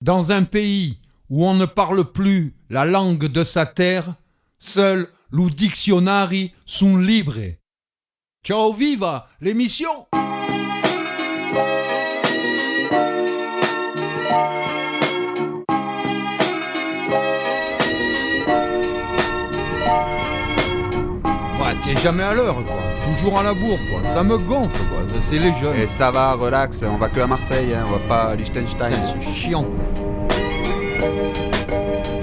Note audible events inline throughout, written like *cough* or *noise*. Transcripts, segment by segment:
Dans un pays où on ne parle plus la langue de sa terre, seuls les dictionnaires sont libres. Ciao viva l'émission t'es jamais à l'heure, quoi. Toujours à la bourre, quoi. Ça me gonfle, quoi. C'est les jeunes. Et ça va, relax, on va que à Marseille, hein, on va pas à Liechtenstein. C'est chiant.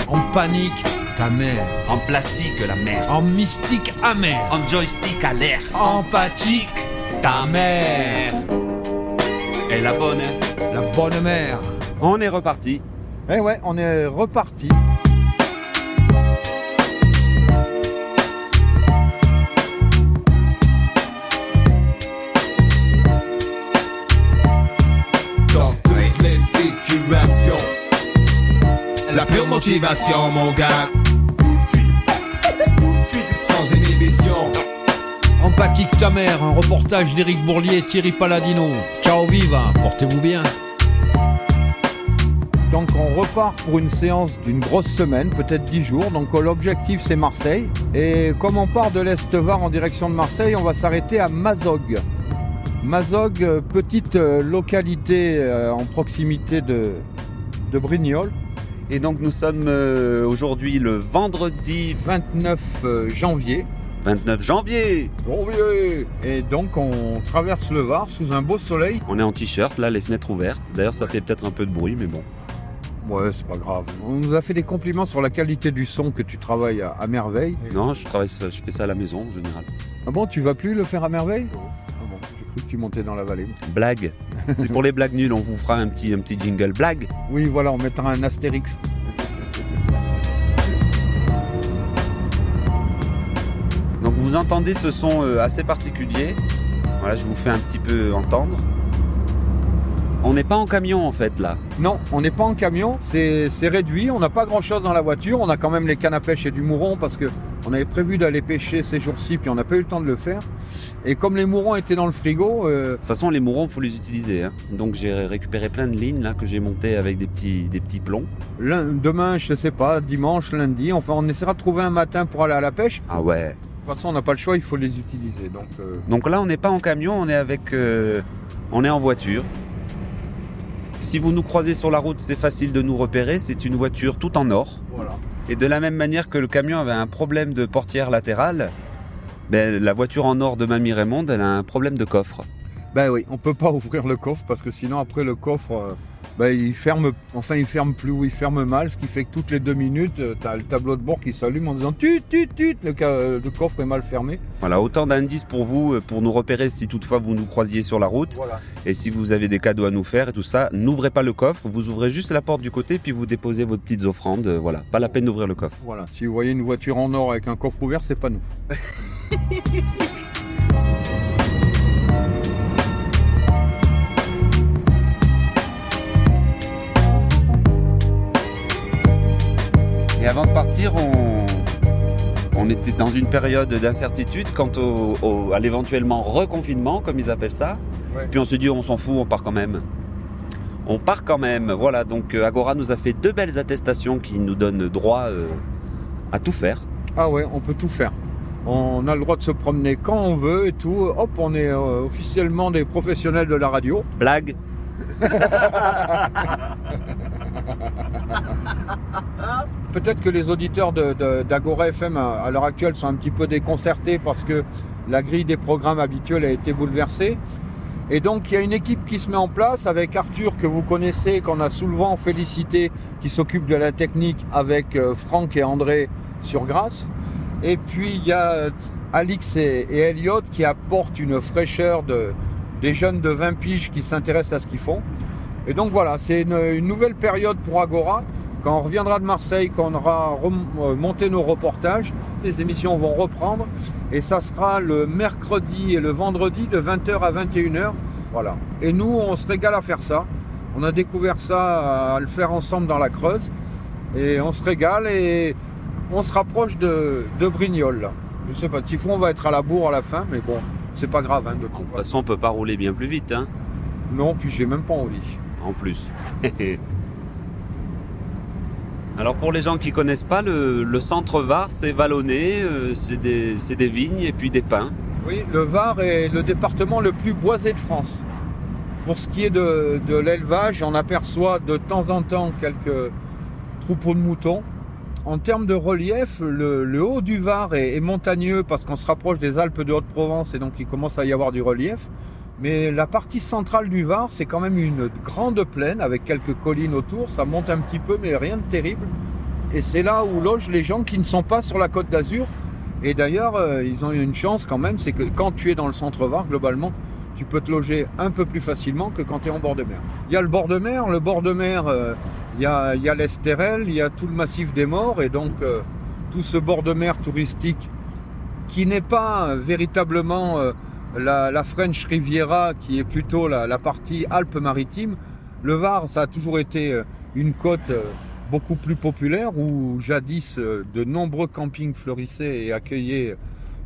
En panique, ta mère. En plastique, la mer. En mystique amère. En joystick à l'air. Empathique, ta mère. Et la bonne. La bonne mère. On est reparti. Eh ouais, on est reparti. La pure motivation, mon gars. Sans inhibition. Empathique ta mère, un reportage d'Éric Bourlier et Thierry Paladino. Ciao viva, portez-vous bien. Donc on repart pour une séance d'une grosse semaine, peut-être 10 jours. Donc l'objectif c'est Marseille. Et comme on part de l'Est-Var en direction de Marseille, on va s'arrêter à Mazog. Mazog, euh, petite euh, localité euh, en proximité de, de Brignoles. Et donc nous sommes aujourd'hui le vendredi 29 euh, janvier. 29 janvier. Janvier Et donc on traverse le Var sous un beau soleil. On est en t-shirt, là les fenêtres ouvertes. D'ailleurs ça fait peut-être un peu de bruit, mais bon. Ouais, c'est pas grave. On nous a fait des compliments sur la qualité du son que tu travailles à, à merveille. Non, je travaille, je fais ça à la maison en général. Ah bon, tu vas plus le faire à merveille? Cru que tu montais dans la vallée. Blague. C'est pour les blagues nulles, on vous fera un petit, un petit jingle blague. Oui, voilà, on mettra un astérix. Donc vous entendez ce son euh, assez particulier. Voilà, je vous fais un petit peu entendre. On n'est pas en camion en fait là. Non, on n'est pas en camion, c'est c'est réduit, on n'a pas grand chose dans la voiture, on a quand même les cannes à pêche et du mouron parce que on avait prévu d'aller pêcher ces jours-ci puis on n'a pas eu le temps de le faire. Et comme les mourons étaient dans le frigo, euh, De toute façon, les mourons, faut les utiliser. hein. Donc j'ai récupéré plein de lignes là que j'ai montées avec des petits, des petits plombs. demain, je sais pas, dimanche, lundi, enfin on essaiera de trouver un matin pour aller à la pêche. Ah ouais. De toute façon, on n'a pas le choix, il faut les utiliser. Donc, euh, Donc là, on n'est pas en camion, on est avec, euh, on est en voiture. Si vous nous croisez sur la route, c'est facile de nous repérer. C'est une voiture tout en or. voilà. Et de la même manière que le camion avait un problème de portière latérale, ben, la voiture en or de Mamie Raymond, elle a un problème de coffre. Ben oui, on peut pas *laughs* ouvrir le coffre parce que sinon après le coffre, euh, ben, il ferme, enfin il ferme plus ou il ferme mal, ce qui fait que toutes les deux minutes, tu as le tableau de bord qui s'allume en disant tut tut tut, le, ca- le coffre est mal fermé. Voilà, autant d'indices pour vous, euh, pour nous repérer si toutefois vous nous croisiez sur la route. Voilà. Et si vous avez des cadeaux à nous faire et tout ça, n'ouvrez pas le coffre, vous ouvrez juste la porte du côté, puis vous déposez vos petites offrandes. euh, Voilà, pas la peine d'ouvrir le coffre. Voilà. Si vous voyez une voiture en or avec un coffre ouvert, c'est pas nous. *laughs* Et avant de partir, on, on était dans une période d'incertitude quant au, au- à l'éventuellement reconfinement, comme ils appellent ça. Ouais. Puis on se dit, on s'en fout, on part quand même. On part quand même. Voilà, donc euh, Agora nous a fait deux belles attestations qui nous donnent droit euh, à tout faire. Ah ouais, on peut tout faire. On a le droit de se promener quand on veut et tout. Hop, on est euh, officiellement des professionnels de la radio. Blague *laughs* *laughs* Peut-être que les auditeurs d'Agora FM à, l'heure actuelle sont un petit peu déconcertés parce que la grille des programmes habituels a été bouleversée. Et donc il y a une équipe qui se met en place avec Arthur que vous connaissez, qu'on a souvent félicité, qui s'occupe de la technique avec euh, Franck et André sur Grasse. Et puis il y a euh, Alix et, Elliot qui apportent une fraîcheur de, des jeunes de 20 piges qui s'intéressent à ce qu'ils font. Et donc voilà, c'est une, une nouvelle période pour Agora. Quand on reviendra de Marseille, quand on aura euh, monté nos reportages, les émissions vont reprendre. Et ça sera le mercredi et le vendredi de 20h à 21h. Voilà. Et nous, on se régale à faire ça. On a découvert ça à le faire ensemble dans la Creuse. Et on se régale et on se rapproche de, de Brignoles. là. Je sais pas, Typhon va être à la bourre à la fin, mais bon, c'est pas grave. hein, de toute façon. façon, on peut pas rouler bien plus vite, hein, Non, puis j'ai même pas envie. Plus. *laughs* Alors pour les gens qui connaissent pas, le, centre Var, c'est vallonné, euh, c'est des, vignes et puis des pins. Oui, le Var est le département le plus boisé de France. Pour ce qui est de, l'élevage, on aperçoit de temps en temps quelques troupeaux de moutons. En termes de relief, le, haut du Var est montagneux parce qu'on se rapproche des Alpes de Haute-Provence et donc il commence à y avoir du relief. Mais la partie centrale du Var, c'est quand même une grande plaine avec quelques collines autour. Ça monte un petit peu, mais rien de terrible. Et c'est là où logent les gens qui ne sont pas sur la côte d'Azur. Et d'ailleurs, euh, ils ont eu une chance quand même, c'est que quand tu es dans le centre Var, globalement, tu peux te loger un peu plus facilement que quand tu es en bord de mer. Il y a le bord de mer, le bord de mer, euh, il y a, l'Estérel, il y a tout le massif des morts, et donc euh, tout ce bord de mer touristique qui n'est pas véritablement la, French Riviera, qui est plutôt la, partie Alpes-Maritimes. Le Var, ça a toujours été euh, une côte euh, beaucoup plus populaire où jadis euh, de nombreux campings fleurissaient et accueillaient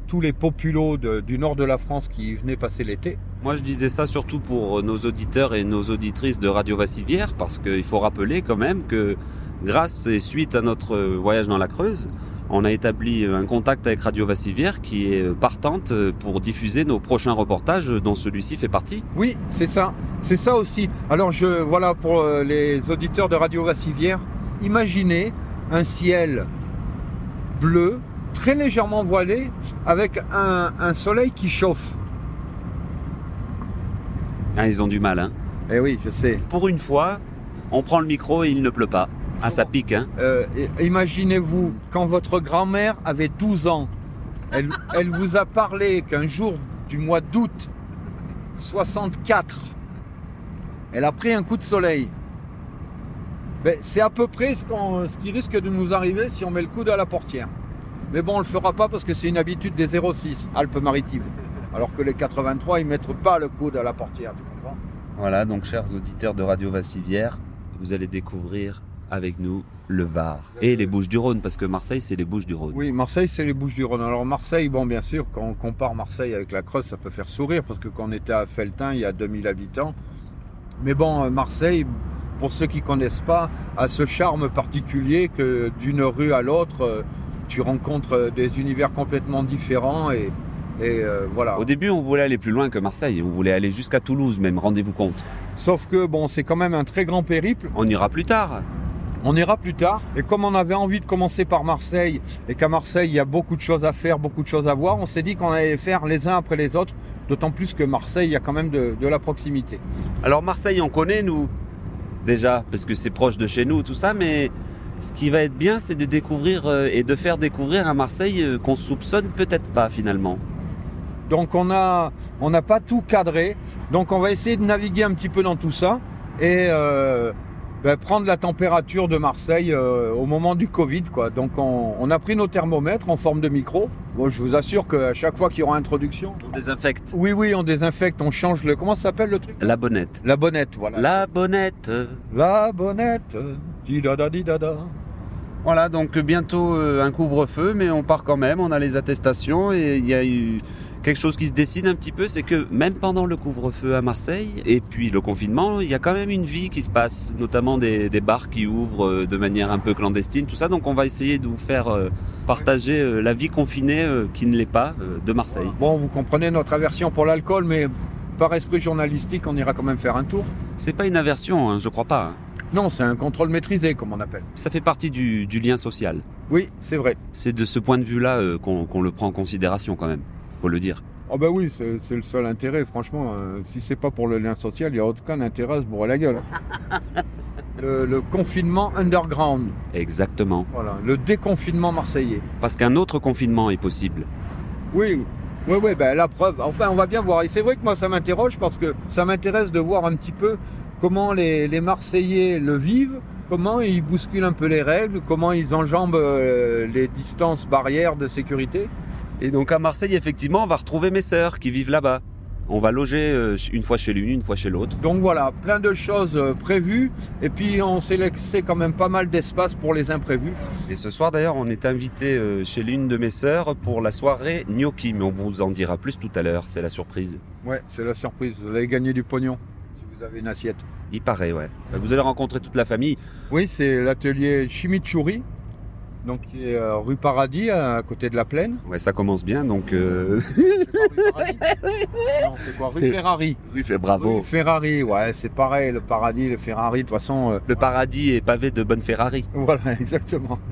tous les populos du nord de la France qui venaient passer l'été. Moi, je disais ça surtout pour nos auditeurs et nos auditrices de Radio Vassivière, parce qu'il faut rappeler quand même que grâce et suite à notre voyage dans la Creuse, on a établi un contact avec Radio Vassivière qui est partante pour diffuser nos prochains reportages, dont celui-ci fait partie. Oui, c'est ça. C'est ça aussi. Alors, je, voilà, pour euh, les auditeurs de Radio Vassivière, imaginez un ciel bleu, très légèrement voilé, avec un, un soleil qui chauffe. Ah, ils ont du mal, hein. Eh oui, je sais. Pour une fois, on prend le micro et il ne pleut pas. Ah, ça pique, hein. Euh, imaginez-vous, quand votre grand-mère avait 12 ans, elle, *laughs* elle vous a parlé qu'un jour du mois d'août 64, elle a pris un coup de soleil. Ben, c'est à peu près ce, qui risque de nous arriver si on met le coude à la portière. Mais bon, on le fera pas parce que c'est une habitude des 06 Alpes-Maritimes. Alors que les 83, ils mettent pas le coude à la portière, tu comprends? Voilà, donc chers auditeurs de Radio Vassivière, vous allez découvrir avec nous le Var et les Bouches-du-Rhône, parce que Marseille, c'est les Bouches-du-Rhône. Oui, Marseille, c'est les Bouches du Rhône. Alors Marseille, bon, bien sûr, quand on compare Marseille avec la Creuse, ça peut faire sourire, parce que quand on était à Felletin, il y a 2000 habitants. Mais bon, euh, Marseille, pour ceux qui connaissent pas, a ce charme particulier que d'une rue à l'autre, euh, tu rencontres euh, des univers complètement différents et, et euh, voilà. Au début, on voulait aller plus loin que Marseille, on voulait aller jusqu'à Toulouse même, rendez-vous compte. Sauf que bon, c'est quand même un très grand périple. On ira plus tard. On ira plus tard. Et comme on avait envie de commencer par Marseille, et qu'à Marseille, il y a beaucoup de choses à faire, beaucoup de choses à voir, on s'est dit qu'on allait les faire les uns après les autres. D'autant plus que Marseille, il y a quand même de, de la proximité. Alors Marseille, on connaît nous déjà, parce que c'est proche de chez nous, tout ça, mais ce qui va être bien, c'est de découvrir euh, et de faire découvrir à Marseille euh, qu'on soupçonne peut-être pas finalement. Donc on a, on n'a pas tout cadré. Donc on va essayer de naviguer un petit peu dans tout ça et euh, ben, prendre la température de Marseille euh, au moment du Covid. Quoi. Donc on, on a pris nos thermomètres en forme de micro. Bon, je vous assure qu'à chaque fois qu'il y aura introduction, On désinfecte. oui, oui, on désinfecte, on change le. Comment ça s'appelle le truc? La bonnette. La bonnette, voilà. La bonnette. La bonnette. Di da da di da da. Voilà, donc bientôt euh, un couvre-feu, mais on part quand même, on a les attestations et il y a eu quelque chose qui se dessine un petit peu, c'est que même pendant le couvre-feu à Marseille et puis le confinement, il y a quand même une vie qui se passe, notamment des, des bars qui ouvrent euh, de manière un peu clandestine, tout ça. Donc on va essayer de vous faire euh, partager euh, la vie confinée qui ne l'est pas de Marseille. Bon, vous comprenez notre aversion pour l'alcool, mais par esprit journalistique, on ira quand même faire un tour. C'est pas une aversion, hein, je crois pas. Non, c'est un contrôle maîtrisé, comme on appelle. Ça fait partie du, du lien social. Oui, c'est vrai. C'est de ce point de vue-là euh, qu'on qu'on le prend en considération quand même, faut le dire. Oh ben oui, c'est c'est le seul intérêt, franchement. euh, si c'est pas pour le lien social, il n'y a aucun intérêt à se bourrer la gueule. *laughs* le, le confinement underground, Exactement. voilà, le déconfinement marseillais. Parce qu'un autre confinement est possible. Oui, oui, oui, ben la preuve. Enfin, on va bien voir. Et c'est vrai que moi, ça m'interroge parce que ça m'intéresse de voir un petit peu comment les, les Marseillais le vivent, comment ils bousculent un peu les règles, comment ils enjambent euh, les distances barrières de sécurité. Et donc à Marseille, effectivement, on va retrouver mes sœurs qui vivent là-bas. On va loger euh, une fois chez l'une, une fois chez l'autre. Donc voilà, plein de choses euh, prévues. Et puis, on s'est laissé quand même pas mal d'espace pour les imprévus. Et ce soir d'ailleurs, on est invité euh, chez l'une de mes sœurs pour la soirée gnocchi, mais on vous en dira plus tout à l'heure, c'est la surprise. Ouais, c'est la surprise. Vous allez gagner du pognon. Si vous vous avez une assiette. Il paraît, ouais. Vous allez rencontrer toute la famille. Oui, c'est l'atelier Chimichurri, donc qui est euh, rue Paradis, à côté de la plaine. Ouais, ça commence bien, donc euh, *laughs* C'est rue quoi Rue Ferrari. oui, fait bravo. Rue Ferrari, ouais, c'est pareil, le Paradis, le Ferrari, de toute façon. euh, Le paradis est pavé de bonnes Ferrari. *laughs* Voilà, exactement. *laughs*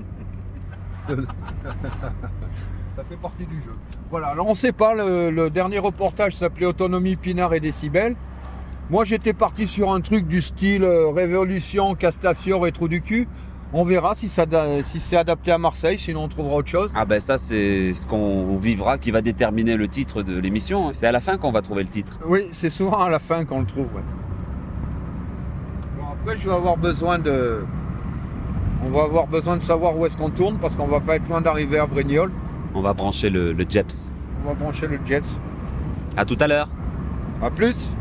Ça fait partie du jeu. Voilà, alors on sait pas, le, le dernier reportage s'appelait Autonomie, Pinard et Décibel. Moi j'étais parti sur un truc du style euh, Révolution, Castafiore et Trou du cul. On verra si, ça, da- si c'est adapté à Marseille, sinon on trouvera autre chose. Ah ben ça, c'est ce qu'on vivra qui va déterminer le titre de l'émission. C'est à la fin qu'on va trouver le titre. Oui, c'est souvent à la fin qu'on le trouve. ouais. Bon, après, je vais avoir besoin de. On va avoir besoin de savoir où est-ce qu'on tourne parce qu'on va pas être loin d'arriver à Brignoles. On va brancher le, le Jeps. On va brancher le Jets. À tout à l'heure. A plus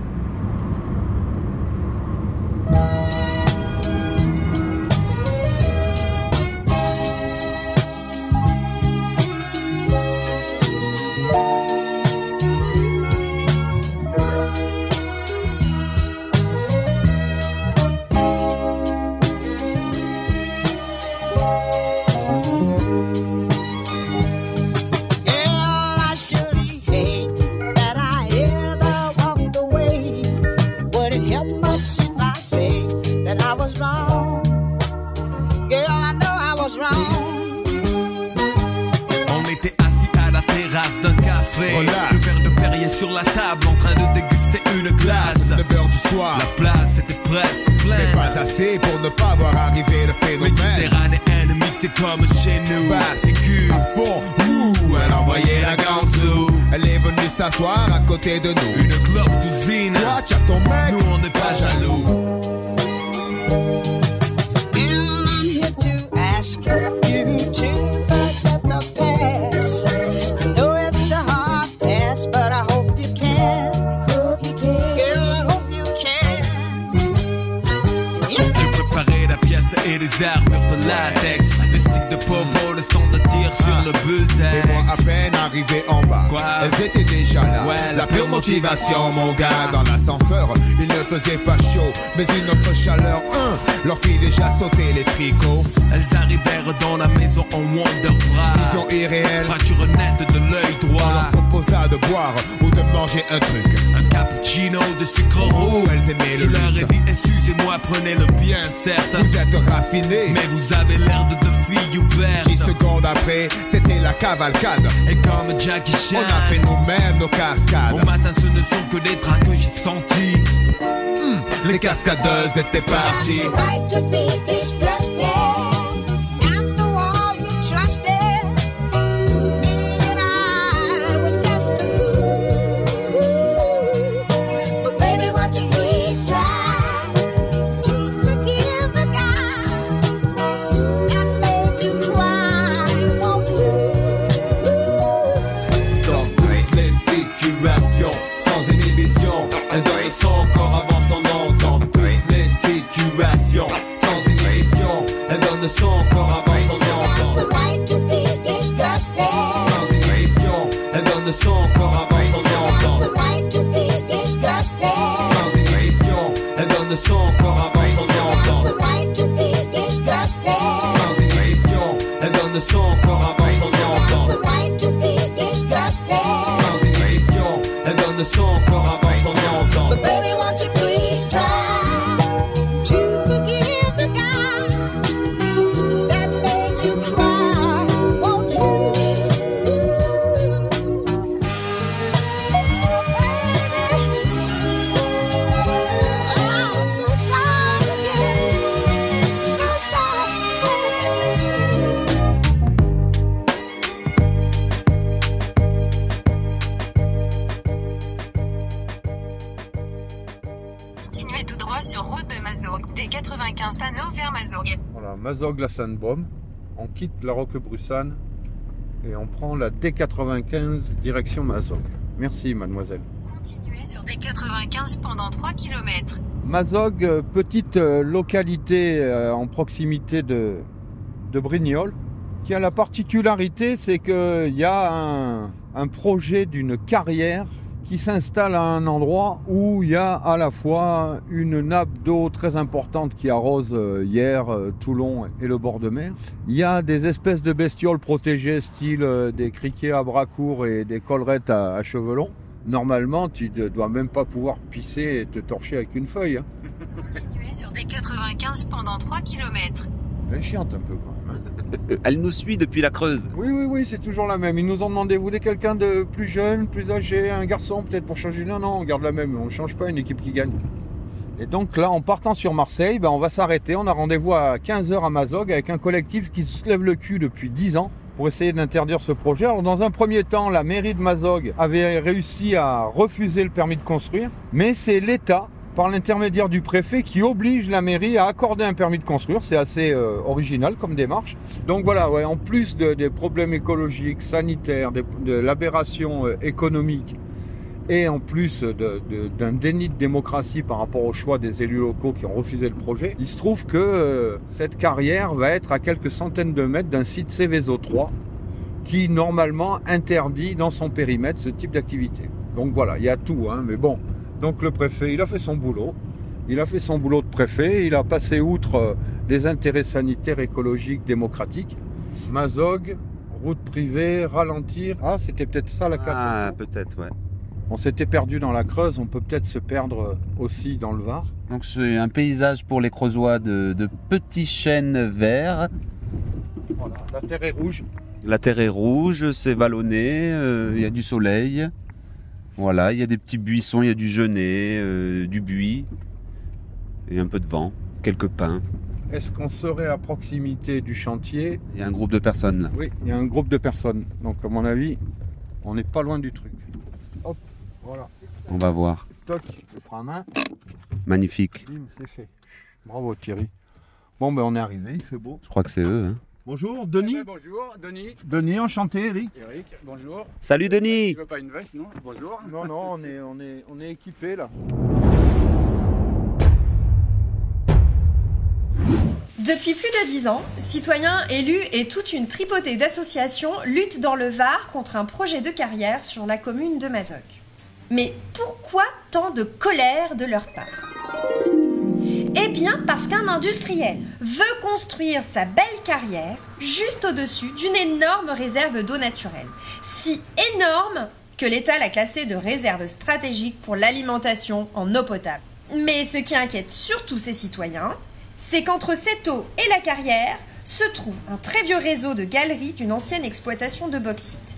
s'asseoir à côté de Mais vous avez l'air de deux filles ouvertes. 10 secondes après C'était la cavalcade Et comme Jackie On Chan. a fait nous-mêmes nos cascades Au matin, ce ne sont que des draps que j'ai sentis. Les cascadeuses étaient parties Sandbaume. On quitte la Roquebrussanne et on prend la D95 direction Mazog. Merci mademoiselle. Continuez sur des 95 pendant 3 km. Mazog, euh, petite euh, localité euh, en proximité de, de Brignoles, qui a la particularité, c'est qu'il y a un, un projet d'une carrière qui s'installe à un endroit où il y a à la fois une nappe d'eau très importante qui arrose euh, hier euh, Toulon et le bord de mer. Il y a des espèces de bestioles protégées, style euh, des criquets à bras courts et des collerettes à, à cheveux longs. Normalement, tu ne dois même pas pouvoir pisser et te torcher avec une feuille. hein. *laughs* Continuez sur des 95 pendant 3 km. Elle est chiante un peu quand même. *laughs* Elle nous suit depuis la Creuse. Oui, oui, oui, c'est toujours la même. Ils nous ont demandé, vous voulez quelqu'un de plus jeune, plus âgé, un garçon peut-être pour changer? Non, non, on garde la même. On ne change pas une équipe qui gagne. Et donc là, en partant sur Marseille, ben, on va s'arrêter. On a rendez-vous à 15h à Mazog avec un collectif qui se lève le cul depuis 10 ans pour essayer d'interdire ce projet. Alors dans un premier temps, la mairie de Mazog avait réussi à refuser le permis de construire, mais c'est l'État par l'intermédiaire du préfet qui oblige la mairie à accorder un permis de construire. C'est assez euh, original comme démarche. Donc voilà, en plus de- des problèmes écologiques, sanitaires, des- de l'aberration euh, économique et en plus de- de- d'un déni de démocratie par rapport au choix des élus locaux qui ont refusé le projet, il se trouve que euh, cette carrière va être à quelques centaines de mètres d'un site Céveso 3 qui normalement interdit dans son périmètre ce type d'activité. Donc voilà, il y a tout, hein, mais bon. Donc le préfet, il a fait son boulot. Il a fait son boulot de préfet, il a passé outre euh, les intérêts sanitaires, écologiques, démocratiques. Mazog, route privée, ralentir. Ah, c'était peut-être ça la casse. Ah, peut-être, ouais. On s'était perdu dans la Creuse, on peut peut-être se perdre euh, aussi dans le Var. Donc c'est un paysage pour les Creusois de, de petits chênes verts. Voilà, la terre est rouge. La terre est rouge, c'est vallonné, euh, il y a du soleil. Voilà, il y a des petits buissons, il y a du genêt, euh, du buis et un peu de vent, quelques pins. Est-ce qu'on serait à proximité du chantier? Il y a un groupe de personnes là. Oui, il y a un groupe de personnes. Donc à mon avis, on n'est pas loin du truc. Hop, voilà. On va voir. Toc, le frein à main, Magnifique. bim, c'est fait. Bravo Thierry. Bon ben on est arrivé, il fait beau. Je crois que c'est eux. hein. Bonjour Denis. bonjour, Denis. Denis, enchanté Eric. Eric, bonjour. Salut Denis Tu veux pas une veste, non Bonjour. Non, non, on est, on est, on est équipé là. Depuis plus de dix ans, citoyens, élus et toute une tripotée d'associations luttent dans le Var contre un projet de carrière sur la commune de Mazoc. Mais pourquoi tant de colère de leur part? Eh bien parce qu'un industriel veut construire sa belle carrière juste au-dessus d'une énorme réserve d'eau naturelle. Si énorme que l'État l'a classée de réserve stratégique pour l'alimentation en eau potable. Mais ce qui inquiète surtout ces citoyens, c'est qu'entre cette eau et la carrière se trouve un très vieux réseau de galeries d'une ancienne exploitation de bauxite.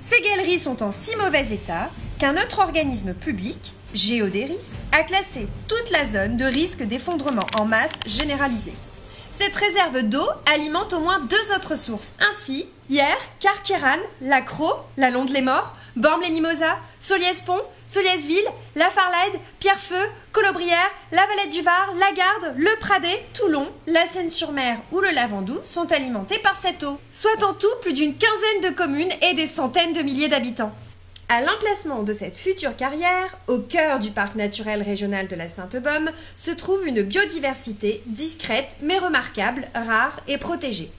Ces galeries sont en si mauvais état qu'un autre organisme public, Géodéris, a classé toute la zone de risque d'effondrement en masse généralisé. Cette réserve d'eau alimente au moins deux autres sources. Ainsi, hier, Carqueran, Lacro, la Londe-les-Morts, Bormes-les-Mimosas, Soliès-Pont, Soliès-Ville, La Farlade, Pierrefeu, Colobrières, La Valette du Var, La Garde, Le Pradet, Toulon, La Seine-sur-Mer ou le Lavandou sont alimentés par cette eau, soit en tout plus d'une quinzaine de communes et des centaines de milliers d'habitants. À l'emplacement de cette future carrière, au cœur du parc naturel régional de la Sainte-Baume, se trouve une biodiversité discrète mais remarquable, rare et protégée.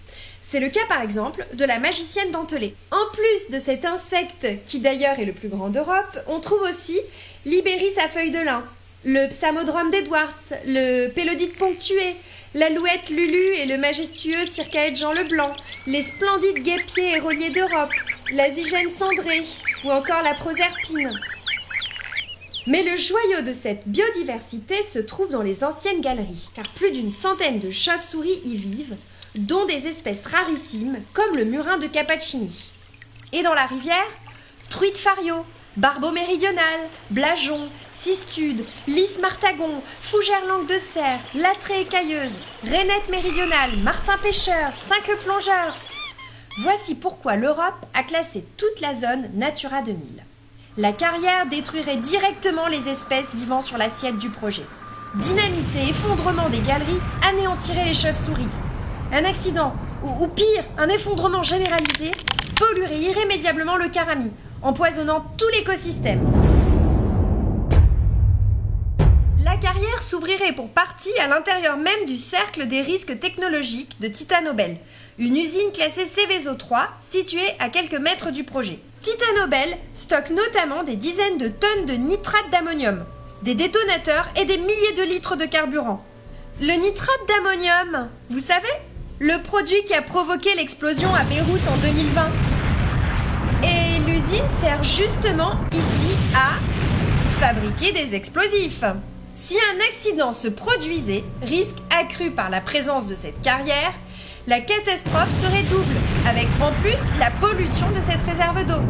C'est le cas par exemple de la magicienne dentelée. En plus de cet insecte, qui d'ailleurs est le plus grand d'Europe, on trouve aussi l'Ibéris à feuilles de lin, le Psamodrome d'Edwards, le Pélodite ponctué, l'alouette Lulu et le majestueux Circaète Jean Leblanc, les splendides guépiers éroliers d'Europe, la cendrée ou encore la proserpine. Mais le joyau de cette biodiversité se trouve dans les anciennes galeries, car plus d'une centaine de chauves-souris y vivent, dont des espèces rarissimes comme le murin de Cappuccini. Et dans la rivière, truite fario, barbeau méridional, blajon, cistude, lys martagon, fougère langue de cerf, latrée écailleuse, rainette méridionale, martin pêcheur, cinq plongeur. Voici pourquoi l'Europe a classé toute la zone Natura 2000. La carrière détruirait directement les espèces vivant sur l'assiette du projet. Dynamité, effondrement des galeries anéantirait les chauves-souris. Un accident, ou, ou pire, un effondrement généralisé, polluerait irrémédiablement le carami, empoisonnant tout l'écosystème. La carrière s'ouvrirait pour partie à l'intérieur même du cercle des risques technologiques de Titanobel, une usine classée Céveso 3 située à quelques mètres du projet. Titanobel stocke notamment des dizaines de tonnes de nitrate d'ammonium, des détonateurs et des milliers de litres de carburant. Le nitrate d'ammonium, vous savez? Le produit qui a provoqué l'explosion à Beyrouth en 2020. Et l'usine sert justement ici à fabriquer des explosifs. Si un accident se produisait, risque accru par la présence de cette carrière, la catastrophe serait double, avec en plus la pollution de cette réserve d'eau.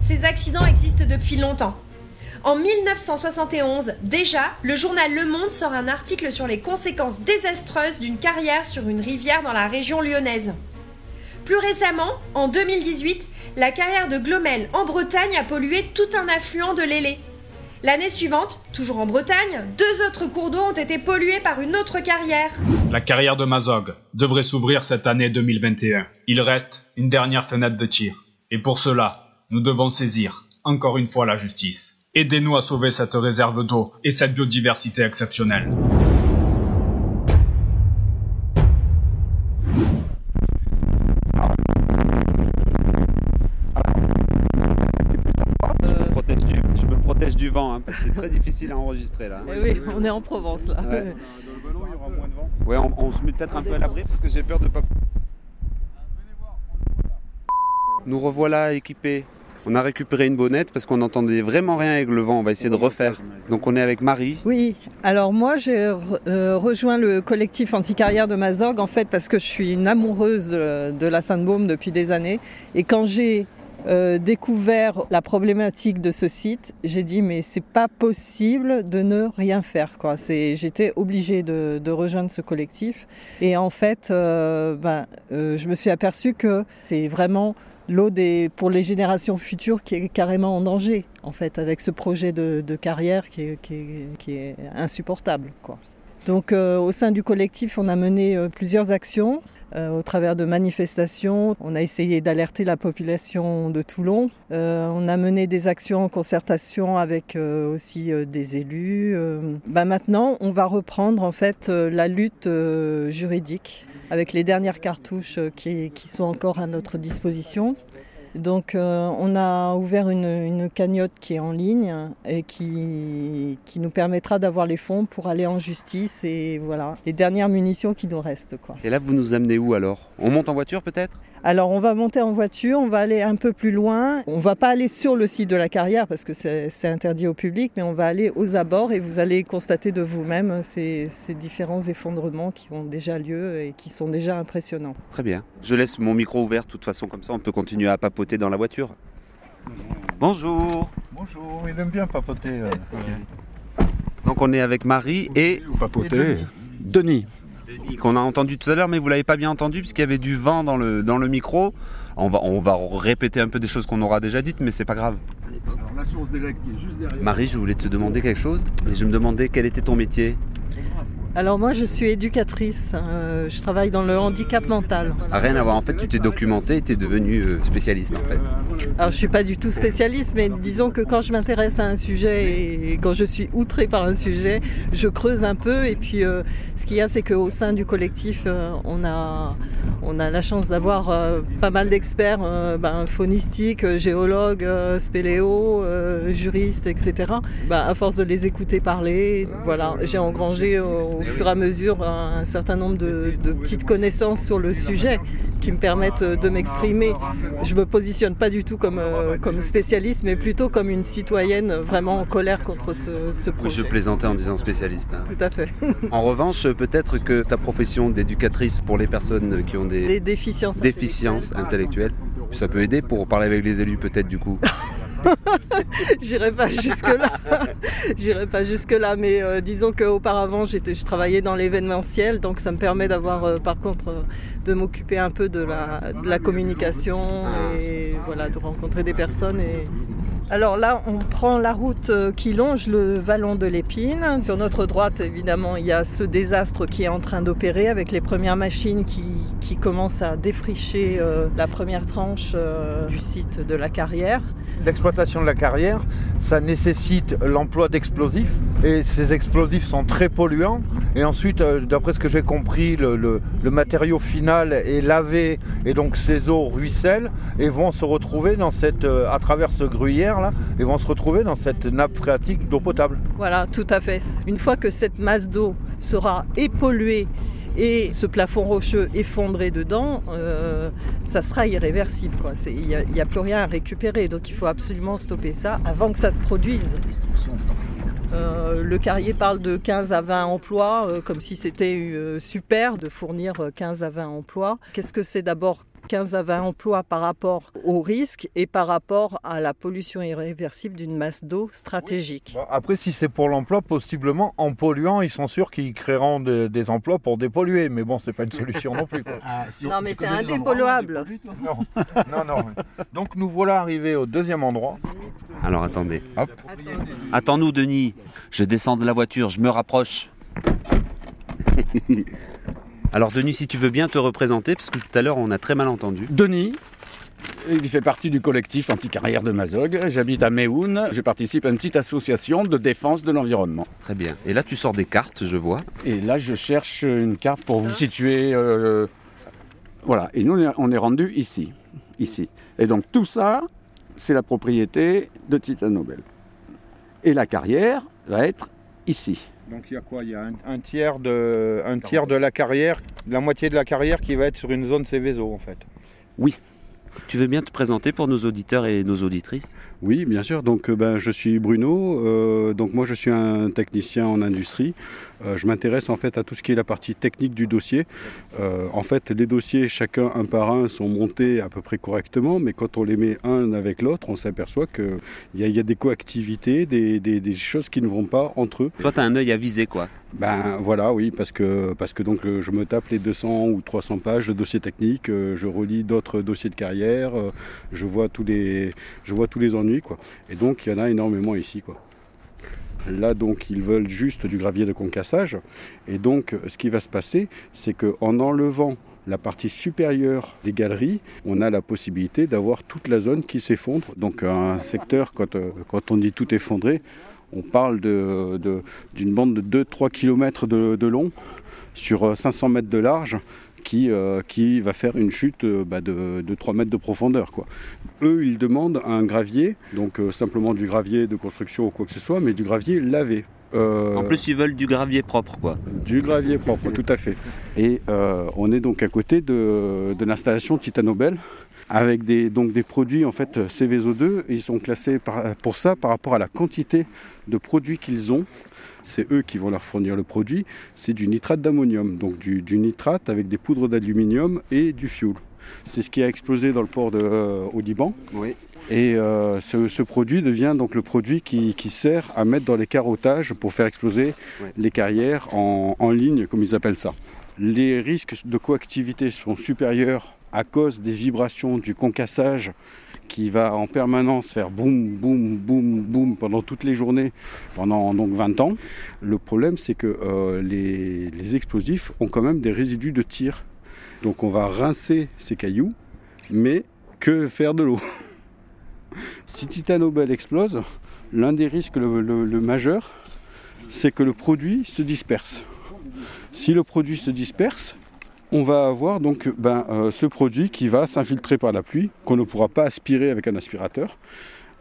Ces accidents existent depuis longtemps. En 1971, déjà, le journal Le Monde sort un article sur les conséquences désastreuses d'une carrière sur une rivière dans la région lyonnaise. Plus récemment, en 2018, la carrière de Glomel en Bretagne a pollué tout un affluent de l'Élé. L'année suivante, toujours en Bretagne, deux autres cours d'eau ont été pollués par une autre carrière. La carrière de Mazog devrait s'ouvrir cette année 2021. Il reste une dernière fenêtre de tir. Et pour cela, nous devons saisir, encore une fois, la justice. Aidez-nous à sauver cette réserve d'eau et cette biodiversité exceptionnelle. C'est très difficile à enregistrer là. Oui, on est en Provence là. Ouais. Ouais, on, on se met peut-être un peu à l'abri parce que j'ai peur de pas. Nous revoilà équipés. On a récupéré une bonnette parce qu'on n'entendait vraiment rien avec le vent. On va essayer de refaire. Donc on est avec Marie. Oui, alors moi j'ai re- euh, rejoint le collectif anticarrière de Mazorgue en fait parce que je suis une amoureuse de, de la Sainte-Baume depuis des années. Et quand j'ai euh, découvert la problématique de ce site, j'ai dit mais c'est pas possible de ne rien faire. J'étais obligée de, rejoindre ce collectif. Et en fait, euh, ben, euh, je me suis aperçue que c'est vraiment l'eau pour les générations futures qui est carrément en danger, en fait, avec ce projet de, carrière qui est, qui est- insupportable. Quoi. Donc, au sein du collectif, on a mené plusieurs actions. Euh, au travers de manifestations, on a essayé d'alerter la population de Toulon. Euh, on a mené des actions en concertation avec euh, aussi des élus. Bah maintenant, on va reprendre en fait la lutte juridique avec les dernières cartouches qui sont encore à notre disposition. Donc euh, on a ouvert une, une cagnotte qui est en ligne et qui, qui nous permettra d'avoir les fonds pour aller en justice et voilà, les dernières munitions qui nous restent. Quoi. Et là, vous nous amenez où alors? On monte en voiture peut-être? Alors on va monter en voiture, on va aller un peu plus loin. On va pas aller sur le site de la carrière parce que c'est interdit au public, mais on va aller aux abords et vous allez constater de vous-même ces, ces différents effondrements qui ont déjà lieu et qui sont déjà impressionnants. Très bien. Je laisse mon micro ouvert de toute façon, comme ça on peut continuer à papoter dans la voiture. Bonjour. Bonjour, il aime bien papoter. euh. Donc on est avec Marie et Ou papoter. Denis. Denis, qu'on a entendu tout à l'heure, mais vous l'avez pas bien entendu puisqu'il y avait du vent dans le, dans le micro. On va, on va répéter un peu des choses qu'on aura déjà dites, mais c'est pas grave. Alors la source d'élect qui est juste derrière. Marie, je voulais te demander quelque chose. Et je me demandais quel était ton métier. Alors moi je suis éducatrice, euh, je travaille dans le handicap mental. Ah, rien à voir. En fait, tu t'es documenté et tu es devenu euh, spécialiste en fait. Alors je suis pas du tout spécialiste, mais disons que quand je m'intéresse à un sujet et quand je suis outrée par un sujet, je creuse un peu. Et puis euh, ce qu'il y a, c'est qu'au sein du collectif, euh, on a on a la chance d'avoir pas mal d'experts, ben, phonistiques, géologues, spéléo, euh, juristes, etc. Ben, à force de les écouter parler, voilà, j'ai engrangé au fur et à mesure un, un certain nombre de, de petites connaissances sur le sujet qui me permettent euh, de m'exprimer. Je me positionne pas du tout comme, euh, comme spécialiste, mais plutôt comme une citoyenne vraiment en colère contre ce, projet. je plaisantais en disant spécialiste. hein. Tout à fait. *laughs* En revanche, peut-être que ta profession d'éducatrice pour les personnes qui ont des, Des déficiences. déficiences intellectuelles, ça peut aider pour parler avec les élus peut-être du coup. *laughs* *laughs* J'irai pas jusque là. *laughs* J'irai pas jusque là, mais euh, disons qu'auparavant j'étais, je travaillais dans l'événementiel, donc ça me permet d'avoir, euh, par contre, euh, de m'occuper un peu de la, de la communication et voilà, de rencontrer des personnes. Et... Alors là, on prend la route euh, qui longe le vallon de l'Épine. Sur notre droite, évidemment, il y a ce désastre qui est en train d'opérer avec les premières machines qui, qui commencent à défricher euh, la première tranche euh, du site de la carrière. L'exploitation de la carrière, ça nécessite l'emploi d'explosifs et ces explosifs sont très polluants. Et ensuite, euh, d'après ce que j'ai compris, le, matériau final est lavé et donc ces eaux ruissellent et vont se retrouver dans cette, euh, à travers ce gruyère là, et vont se retrouver dans cette nappe phréatique d'eau potable. Voilà, tout à fait. Une fois que cette masse d'eau sera épolluée et ce plafond rocheux effondré dedans, euh, ça sera irréversible. Il n'y a, plus rien à récupérer, donc il faut absolument stopper ça avant que ça se produise. Euh, le carrier parle de 15 à 20 emplois, euh, comme si c'était super de fournir euh, 15 à 20 emplois. Qu'est-ce que c'est d'abord 15 à 20 emplois par rapport au risque et par rapport à la pollution irréversible d'une masse d'eau stratégique Après, si c'est pour l'emploi, possiblement en polluant, ils sont sûrs qu'ils créeront de- des emplois pour dépolluer. Mais bon, c'est pas une solution non plus. quoi. *laughs* Non, mais c'est indépolluable. Non, non, non. Donc nous voilà arrivés au deuxième endroit. Alors attendez. Hop. Attends-nous, Denis. Je descends de la voiture, je me rapproche. *laughs* Alors, Denis, si tu veux bien te représenter, parce que tout à l'heure, on a très mal entendu. Denis, il fait partie du collectif anti-carrière de Mazog. J'habite à Méhoun. Je participe à une petite association de défense de l'environnement. Très bien. Et là, tu sors des cartes, je vois. Et là, je cherche une carte pour vous situer. euh, Voilà. Et nous, on est- rendu ici. Ici. Et donc, tout ça, c'est la propriété de Titan Nobel. Et la carrière va être ici. Donc il y a quoi? Il y a un, tiers de, un tiers de la carrière, la moitié de la carrière qui va être sur une zone Céveso en fait. Oui. Tu veux bien te présenter pour nos auditeurs et nos auditrices? Oui, bien sûr. Donc, euh, ben, je suis Bruno. Euh, donc, moi, je suis un technicien en industrie. Euh, je m'intéresse en fait à tout ce qui est la partie technique du dossier. Euh, en fait, les dossiers, chacun un par un, sont montés à peu près correctement, mais quand on les met un avec l'autre, on s'aperçoit qu'il y, y a des coactivités, des, des- des choses qui ne vont pas entre eux. Toi, tu as un œil à viser, quoi. Ben voilà, oui, parce que, parce que donc, euh, je me tape les 200 ou 300 pages de dossiers techniques, euh, je relis d'autres dossiers de carrière, euh, je, vois tous les, je vois tous les ennuis. Quoi. Et donc, il y en a énormément ici. Quoi. Là, donc, ils veulent juste du gravier de concassage. Et donc, ce qui va se passer, c'est qu'en enlevant la partie supérieure des galeries, on a la possibilité d'avoir toute la zone qui s'effondre. Donc, un secteur, quand, quand on dit tout effondré, on parle de- de- d'une bande de 2-3 km de, de long sur euh, 500 mètres de large qui, euh, qui va faire une chute euh, bah, de, de 3 mètres de profondeur. Quoi. Eux, ils demandent un gravier, donc euh, simplement du gravier de construction ou quoi que ce soit, mais du gravier lavé. Euh, En plus, ils veulent du gravier propre, quoi. du gravier propre, tout à fait. Et euh, on est donc à côté de, l'installation Titanobel avec des, donc des produits en fait Céveso2 et ils sont classés par- pour ça par rapport à la quantité de produits qu'ils ont. C'est eux qui vont leur fournir le produit. C'est du nitrate d'ammonium, donc du, du nitrate avec des poudres d'aluminium et du fuel. C'est ce qui a explosé dans le port de, euh, au Liban. Et euh, ce, ce produit devient donc le produit qui, qui sert à mettre dans les carottages pour faire exploser les carrières en, en ligne, comme ils appellent ça. Les risques de coactivité sont supérieurs à cause des vibrations du concassage qui va en permanence faire boum, boum, boum pendant toutes les journées, pendant donc 20 ans. Le problème, c'est que euh, les, explosifs ont quand même des résidus de tir. Donc on va rincer ces cailloux, mais que faire de l'eau? *laughs* Si Titanobel explose, l'un des risques le majeur, c'est que le produit se disperse. Si le produit se disperse, on va avoir donc ben, euh, ce produit qui va s'infiltrer par la pluie, qu'on ne pourra pas aspirer avec un aspirateur,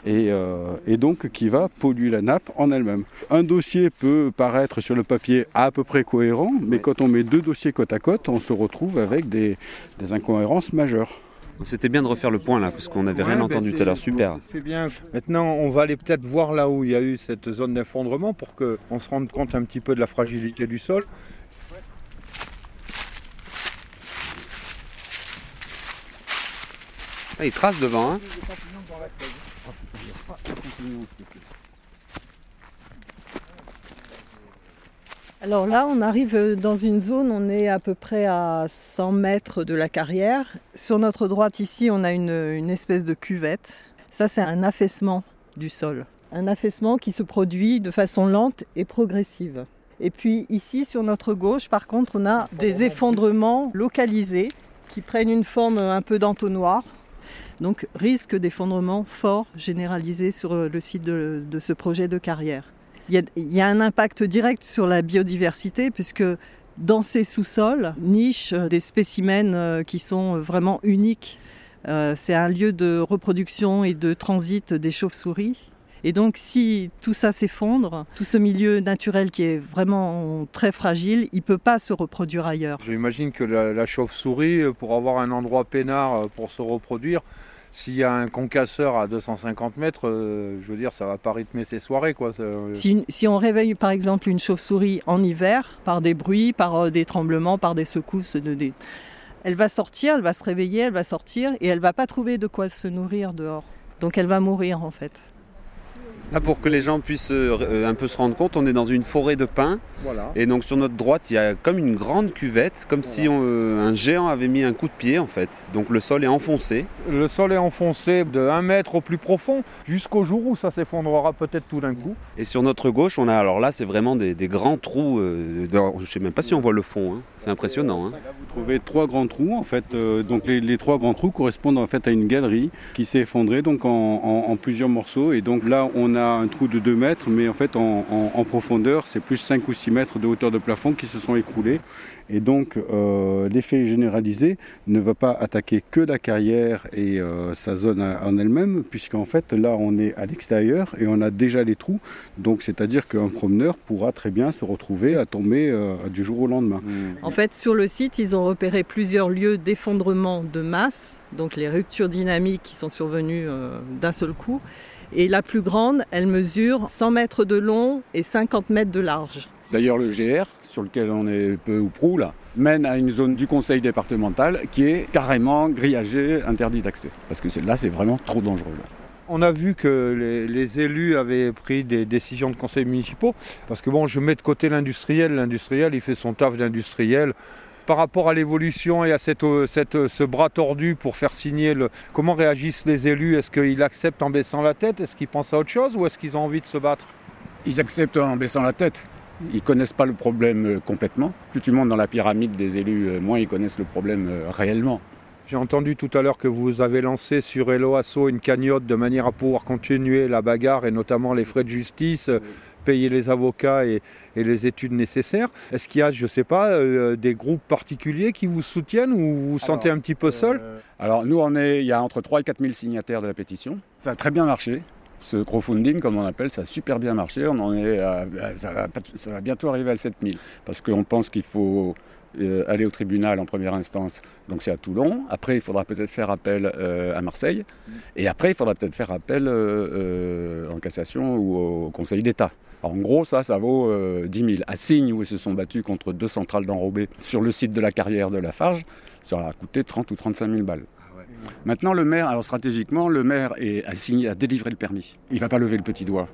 et, euh, et donc qui va polluer la nappe en elle-même. Un dossier peut paraître sur le papier à peu près cohérent, mais quand on met deux dossiers côte à côte, on se retrouve avec des, des incohérences majeures. C'était bien de refaire le point là, parce qu'on n'avait rien entendu ben, tout à l'heure. Super. C'est bien. Maintenant, on va aller peut-être voir là où il y a eu cette zone d'effondrement pour qu'on se rende compte un petit peu de la fragilité du sol. Ah, il trace devant, hein Alors là, on arrive dans une zone, on est à peu près à 100 mètres de la carrière. Sur notre droite ici, on a une, une espèce de cuvette. Ça, c'est un affaissement du sol. Un affaissement qui se produit de façon lente et progressive. Et puis ici, sur notre gauche, par contre, on a des effondrements localisés qui prennent une forme un peu d'entonnoir. Donc risque d'effondrement fort généralisé sur euh, le site de, ce projet de carrière. Il y, a, il y a un impact direct sur la biodiversité puisque dans ces sous-sols nichent euh, des spécimens euh, qui sont vraiment uniques. C'est un lieu de reproduction et de transit des chauves-souris. Et donc si tout ça s'effondre, tout ce milieu naturel qui est vraiment très fragile, il ne peut pas se reproduire ailleurs. J'imagine que la, la chauve-souris, euh, pour avoir un endroit peinard euh, pour se reproduire, s'il y a un concasseur à 250 mètres, euh, je veux dire, ça va pas rythmer ses soirées, quoi. Si, une- si on réveille par exemple une chauve-souris en hiver, par des bruits, par euh, des tremblements, par des secousses, de, des- elle va sortir, elle va se réveiller, elle va sortir et elle va pas trouver de quoi se nourrir dehors. Donc elle va mourir en fait. Là, pour que les gens puissent euh, un peu se rendre compte, on est dans une forêt de pins. Voilà. Et donc sur notre droite, il y a comme une grande cuvette, comme si on- euh, un géant avait mis un coup de pied en fait. Donc le sol est enfoncé. Le sol est enfoncé de 1 mètre au plus profond, jusqu'au jour où ça s'effondrera peut-être tout d'un coup. Et sur notre gauche, on a alors là, c'est vraiment des, des grands trous. euh, je sais même pas si on voit le fond. hein. C'est impressionnant. hein. Vous trouvez trois grands trous en fait. euh, donc les, les trois grands trous correspondent en fait à une galerie qui s'est effondrée donc en, en- en plusieurs morceaux. Et donc là on a un trou de 2 mètres, mais en fait en, en- en profondeur c'est plus 5 ou 6 mètres de hauteur de plafond qui se sont écroulés. Et donc euh, l'effet généralisé ne va pas attaquer que la carrière et euh, sa zone en elle-même, puisqu'en fait là on est à l'extérieur et on a déjà les trous. Donc c'est-à-dire qu'un promeneur pourra très bien se retrouver à tomber euh, du jour au lendemain. En fait, sur le site, ils ont repéré plusieurs lieux d'effondrement de masse, donc les ruptures dynamiques qui sont survenues d'un seul coup. Et la plus grande, elle mesure 100 mètres de long et 50 mètres de large. D'ailleurs, le GR, sur lequel on est peu ou prou, là, mène à une zone du conseil départemental qui est carrément grillagée, interdit d'accès. Parce que là, c'est vraiment trop dangereux. là. On a vu que les, les élus avaient pris des décisions de conseils municipaux, parce que bon, je mets de côté l'industriel, l'industriel, il fait son taf d'industriel. Par rapport à l'évolution et à cette, euh, cette- ce bras tordu pour faire signer le... Comment réagissent les élus? Est-ce qu'ils acceptent en baissant la tête? Est-ce qu'ils pensent à autre chose Ou est-ce qu'ils ont envie de se battre? Ils acceptent en baissant la tête. Ils connaissent pas le problème euh, complètement. Plus tu montes dans la pyramide des élus, euh, moins ils connaissent le problème euh, réellement. J'ai entendu tout à l'heure que vous avez lancé sur Hello Asso une cagnotte de manière à pouvoir continuer la bagarre et notamment les frais de justice, payer les avocats et, et les études nécessaires. Est-ce qu'il y a, je ne sais pas, euh, des groupes particuliers qui vous soutiennent ou vous vous sentez un petit peu seul? Alors nous, on est, il y a entre 3 et 4 000 signataires de la pétition. Ça a très bien marché. Ce crowdfunding, comme on appelle, ça a super bien marché. On en est ça, va, bientôt arriver à 7 000. Parce qu'on pense qu'il faut euh, aller au tribunal en première instance. Donc c'est à Toulon. Après, il faudra peut-être faire appel euh, à Marseille. Et après, il faudra peut-être faire appel euh, en cassation ou au Conseil d'État. En gros, ça, ça vaut euh, 10 000. À Signes, où ils se sont battus contre deux centrales d'enrobés sur le site de la carrière de Lafarge, ça leur a coûté 30 ou 35 000 balles. Maintenant, le maire, alors stratégiquement, le maire est assigné à délivrer le permis. Il ne va pas lever le petit doigt.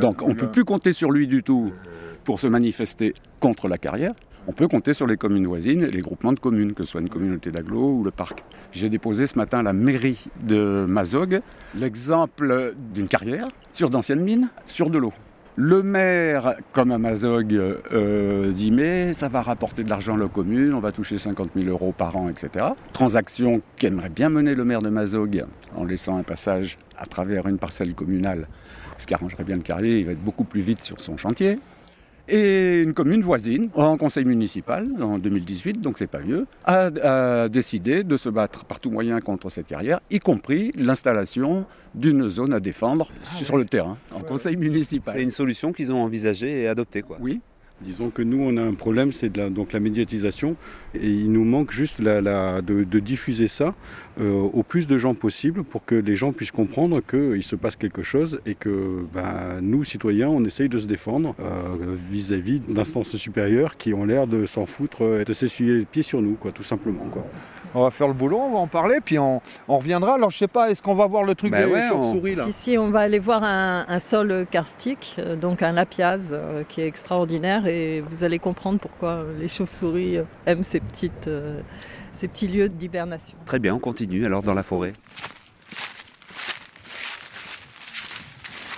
Donc, on ne peut plus compter sur lui du tout pour se manifester contre la carrière. On peut compter sur les communes voisines et les groupements de communes, que ce soit une communauté d'agglo ou le parc. J'ai déposé ce matin à la mairie de Mazog l'exemple d'une carrière sur d'anciennes mines, sur de l'eau. Le maire, comme à Mazog, euh, dit mais ça va rapporter de l'argent à la commune, on va toucher 50 000 euros par an, etc. Transaction qu'aimerait bien mener le maire de Mazog en laissant un passage à travers une parcelle communale, ce qui arrangerait bien le carrier, il va être beaucoup plus vite sur son chantier. Et une commune voisine, en conseil municipal, en 2018, donc c'est pas vieux, a, a décidé de se battre par tout moyen contre cette carrière, y compris l'installation d'une zone à défendre sur le terrain, en conseil municipal. C'est une solution qu'ils ont envisagée et adoptée. Quoi. Oui. Disons que nous, on a un problème, c'est de la, donc la médiatisation. Et il nous manque juste la, la- de, de diffuser ça euh, au plus de gens possible pour que les gens puissent comprendre qu'il se passe quelque chose et que ben, nous, citoyens, on essaye de se défendre euh, vis-à-vis d'instances supérieures qui ont l'air de s'en foutre et de s'essuyer les pieds sur nous, quoi, tout simplement. Quoi. On va faire le boulot, on va en parler, puis on, on reviendra. Alors je sais pas, est-ce qu'on va voir le truc Ben des ouais, on- chauves-souris Si, si, on va aller voir un, un sol karstique, euh, donc un lapiaz euh, qui est extraordinaire et vous allez comprendre pourquoi les chauves-souris euh, aiment ces, petites, euh, ces petits lieux d'hibernation. Très bien, on continue alors dans la forêt.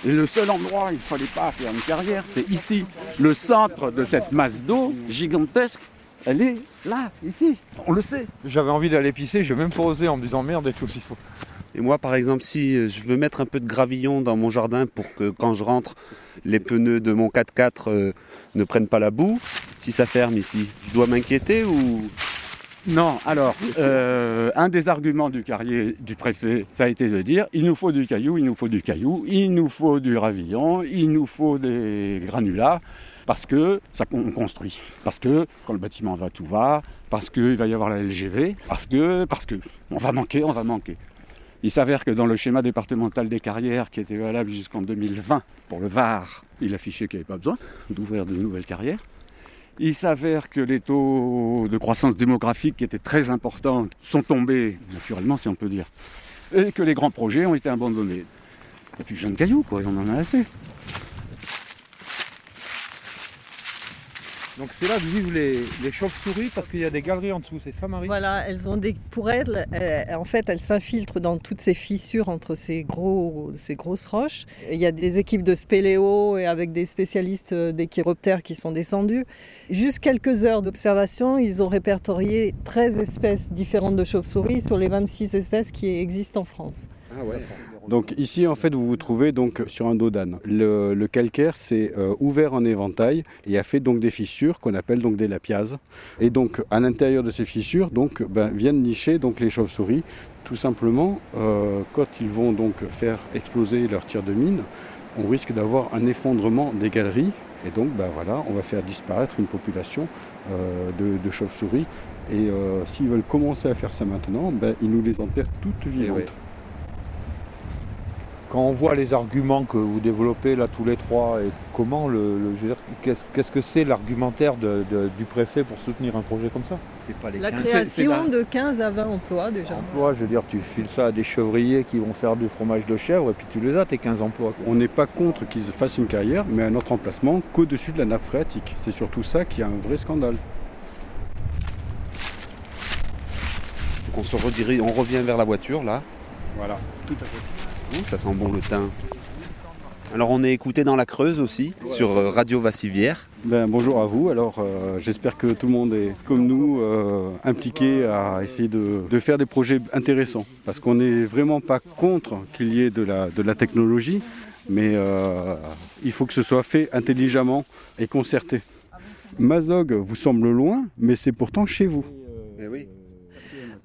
Et le seul endroit où il ne fallait pas faire une carrière, c'est ici, le centre de cette masse d'eau gigantesque. Elle est là, ici. On le sait. J'avais envie d'aller pisser, j'ai même pas osé en me disant merde et tout s'il faut. Et moi, par exemple, si euh, je veux mettre un peu de gravillon dans mon jardin pour que quand je rentre, les pneus de mon 4x4 euh, ne prennent pas la boue, si ça ferme ici, je dois m'inquiéter ou? Non, alors, euh, un des arguments du carrier du préfet, ça a été de dire il nous faut du caillou, il nous faut du caillou, il nous faut du ravillon, il nous faut des granulats, parce que ça on construit. Parce que quand le bâtiment va, tout va, parce qu'il va y avoir la LGV, parce que, parce que, on va manquer, on va manquer. Il s'avère que dans le schéma départemental des carrières, qui était valable jusqu'en 2020 pour le Var, il affichait qu'il n'y avait pas besoin d'ouvrir de nouvelles carrières. Il s'avère que les taux de croissance démographique qui étaient très importants sont tombés, naturellement si on peut dire, et que les grands projets ont été abandonnés. Et puis jeune caillou, quoi, on en a assez. Donc c'est là que vivent les, chauves-souris parce qu'il y a des galeries en dessous, c'est ça Marie? Voilà, elles ont des, pour elles, euh, en fait, elles s'infiltrent dans toutes ces fissures entre ces, gros, ces grosses roches. Il y a des équipes de spéléo et avec des spécialistes euh, des chiroptères qui sont descendus. Juste quelques heures d'observation, ils ont répertorié 13 espèces différentes de chauves-souris sur les 26 espèces qui existent en France. Donc ici en fait vous vous trouvez donc sur un dos d'âne. Le, le calcaire s'est euh, ouvert en éventail et a fait donc des fissures qu'on appelle donc des lapiases. Et donc à l'intérieur de ces fissures donc ben, viennent nicher donc les chauves-souris. Tout simplement euh, quand ils vont donc faire exploser leur tir de mine, on risque d'avoir un effondrement des galeries et donc ben, voilà on va faire disparaître une population euh, de, de chauves-souris. Et s'ils veulent commencer à faire ça maintenant, ben, ils nous les enterrent toutes vivantes. Quand on voit les arguments que vous développez là tous les trois, et comment le, le- je veux dire, qu'est-ce, qu'est-ce que c'est l'argumentaire de- de- du préfet pour soutenir un projet comme ça C'est pas les La 15, création de 15 à 20 emplois déjà. emplois, je veux dire, tu files ça à des chevriers qui vont faire du fromage de chèvre et puis tu les as, tes 15 emplois. quoi. On n'est pas contre qu'ils fassent une carrière, mais un autre emplacement qu'au-dessus de la nappe phréatique. C'est surtout ça qui est un vrai scandale. Donc on se redirige, on revient vers la voiture là. Voilà, tout à fait. Ouh, ça sent bon le thym. Alors on est écouté dans la Creuse aussi, sur euh, Radio Vassivière. Ben, bonjour à vous. Alors, euh, j'espère que tout le monde est, comme nous, euh, impliqué à essayer de, de faire des projets intéressants. Parce qu'on n'est vraiment pas contre qu'il y ait de la, de la technologie, mais euh, il faut que ce soit fait intelligemment et concerté. Mazog vous semble loin, mais c'est pourtant chez vous.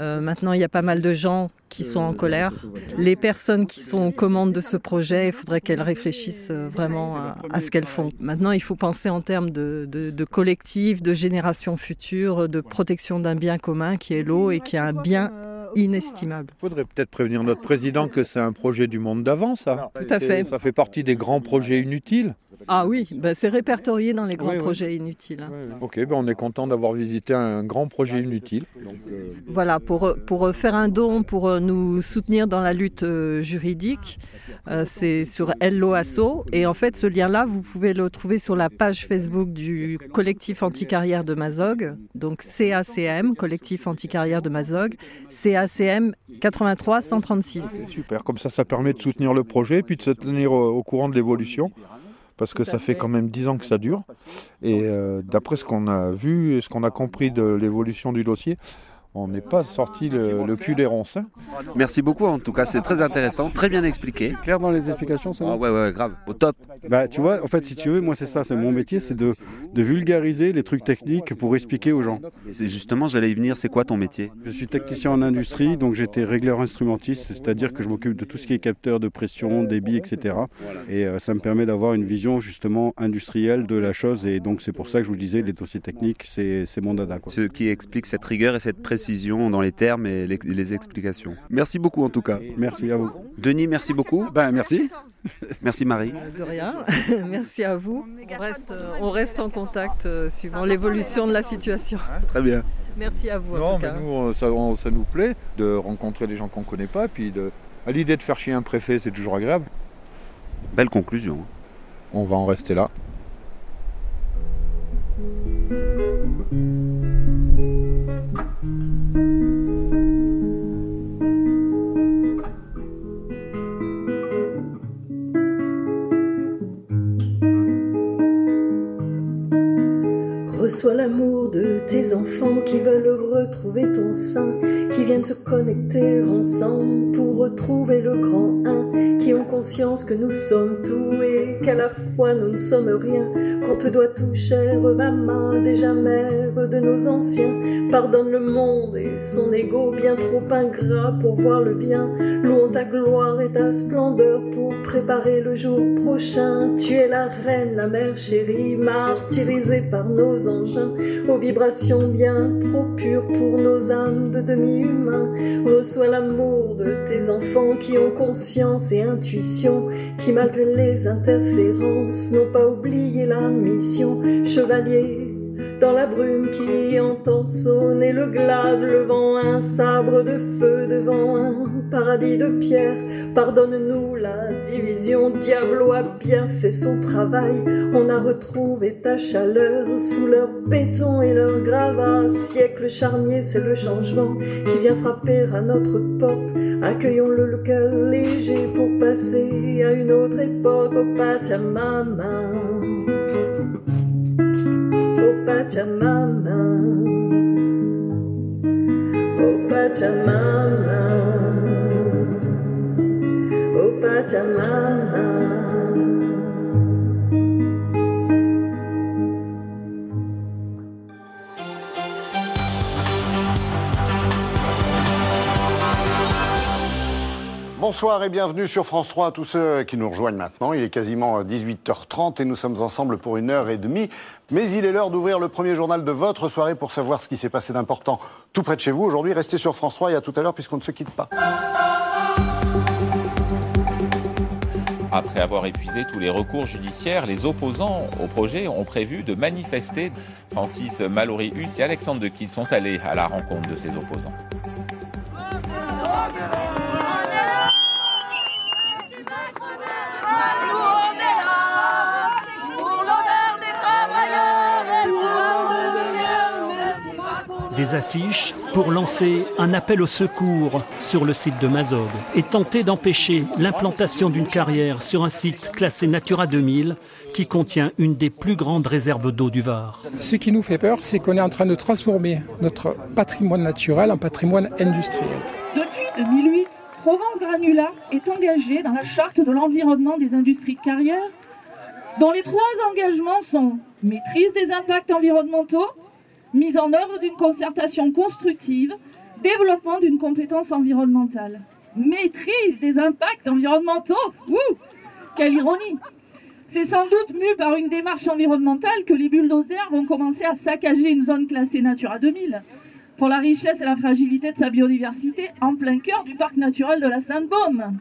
Euh, maintenant, il y a pas mal de gens qui sont en colère. Les personnes qui sont aux commandes de ce projet, il faudrait qu'elles réfléchissent euh, vraiment à, à ce qu'elles font. Maintenant, il faut penser en termes de, de, de collectif, de génération future, de protection d'un bien commun qui est l'eau et qui est un bien inestimable. Il faudrait peut-être prévenir notre président que c'est un projet du monde d'avant, ça. Tout à fait. Ça fait partie des grands projets inutiles. Ah oui, ben c'est répertorié dans les grands Oui, oui. projets inutiles. hein. Ok, ben on est content d'avoir visité un grand projet inutile. Donc, euh, Voilà, pour, pour euh, faire un don, pour euh, nous soutenir dans la lutte euh, juridique, euh, c'est sur Hello Asso. Et en fait, ce lien-là, vous pouvez le trouver sur la page Facebook du collectif anticarrière de Mazog, donc CACM, collectif anticarrière de Mazog, CACM 83 136. super, comme ça, ça permet de soutenir le projet puis de se tenir au, au courant de l'évolution. Parce que ça fait quand même 10 ans que ça dure. Et euh, d'après ce qu'on a vu et ce qu'on a compris de l'évolution du dossier, on n'est pas sorti le, le cul des ronces. hein. Merci beaucoup en tout cas, c'est très intéressant, très bien expliqué. Clair dans les explications, ça Ah ouais, ouais, grave, au top. Bah, tu vois, en fait, si tu veux, moi, c'est ça, c'est mon métier, c'est de, de vulgariser les trucs techniques pour expliquer aux gens. Et c'est justement, j'allais y venir, c'est quoi ton métier? Je suis technicien en industrie, donc j'étais régleur instrumentiste, c'est-à-dire que je m'occupe de tout ce qui est capteur de pression, débit, etc. Et euh, ça me permet d'avoir une vision justement industrielle de la chose, et donc c'est pour ça que je vous disais, les dossiers techniques, c'est c'est mon dada. Quoi. Ce qui explique cette rigueur et cette précision dans les termes et les, les explications. Merci beaucoup en tout cas. Merci à vous. Denis, merci beaucoup. Ben merci. Merci Marie. De rien, *laughs* merci à vous. On reste, euh, on reste en contact euh, suivant l'évolution de la situation. Très bien. Merci à vous en Non, tout mais cas. nous, ça, on- ça nous plaît de rencontrer des gens qu'on ne connaît pas. Puis de, à l'idée de faire chier un préfet, c'est toujours agréable. Belle conclusion. On va en rester là. Reçois l'amour de tes enfants qui veulent retrouver ton sein, qui viennent se connecter ensemble pour retrouver le grand un, qui ont conscience que nous sommes tout et qu'à la fois nous ne sommes rien, qu'on te doit tout cher, maman, déjà mère de nos anciens. Pardonne le monde et son ego bien trop ingrat pour voir le bien, louons ta gloire et ta splendeur pour préparer le jour prochain. Tu es la reine, la mère chérie, martyrisée par nos engins, aux vibrations bien trop pures pour nos âmes de demi-humains. Reçois l'amour de tes enfants qui ont conscience et intuition, qui malgré les interférences n'ont pas oublié la mission. Chevalier dans la brume qui entend sonner le glade, le vent, un sabre de feu devant un paradis de pierre. Pardonne-nous la division, Diablo a bien fait son travail. On a retrouvé ta chaleur sous leur béton et leur gravat. Siècle charnier, c'est le changement qui vient frapper à notre porte. Accueillons-le le cœur léger pour passer à une autre époque au Pachamama. Oh Pachamama, Pachamama, Bonsoir et bienvenue sur France 3 à tous ceux qui nous rejoignent maintenant. Il est quasiment 18h30 et nous sommes ensemble pour une heure et demie. Mais il est l'heure d'ouvrir le premier journal de votre soirée pour savoir ce qui s'est passé d'important tout près de chez vous. Aujourd'hui, restez sur France 3 et à tout à l'heure puisqu'on ne se quitte pas. Après avoir épuisé tous les recours judiciaires, les opposants au projet ont prévu de manifester. Francis Mallory-Hus et Alexandre de Kiel sont allés à la rencontre de ces opposants. Des affiches pour lancer un appel au secours sur le site de Mazog et tenter d'empêcher l'implantation d'une carrière sur un site classé Natura 2000 qui contient une des plus grandes réserves d'eau du Var. Ce qui nous fait peur, c'est qu'on est en train de transformer notre patrimoine naturel en patrimoine industriel. Depuis 2008, Provence Granula est engagée dans la charte de l'environnement des industries de carrière, dont les trois engagements sont maîtrise des impacts environnementaux, mise en œuvre d'une concertation constructive, développement d'une compétence environnementale. Maîtrise des impacts environnementaux Ouh Quelle ironie C'est sans doute mu par une démarche environnementale que les bulldozers vont commencer à saccager une zone classée Natura 2000 pour la richesse et la fragilité de sa biodiversité en plein cœur du parc naturel de la Sainte-Baume.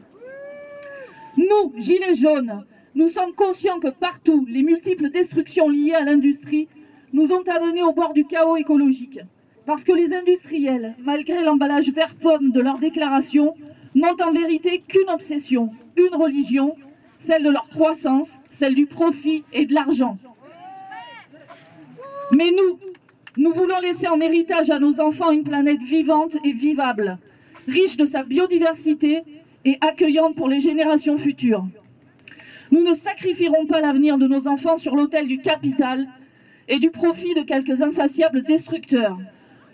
Nous, Gilets jaunes, nous sommes conscients que partout, les multiples destructions liées à l'industrie nous ont amenés au bord du chaos écologique. Parce que les industriels, malgré l'emballage vert pomme de leurs déclarations, n'ont en vérité qu'une obsession, une religion, celle de leur croissance, celle du profit et de l'argent. Mais nous, nous voulons laisser en héritage à nos enfants une planète vivante et vivable, riche de sa biodiversité et accueillante pour les générations futures. Nous ne sacrifierons pas l'avenir de nos enfants sur l'autel du capital et du profit de quelques insatiables destructeurs.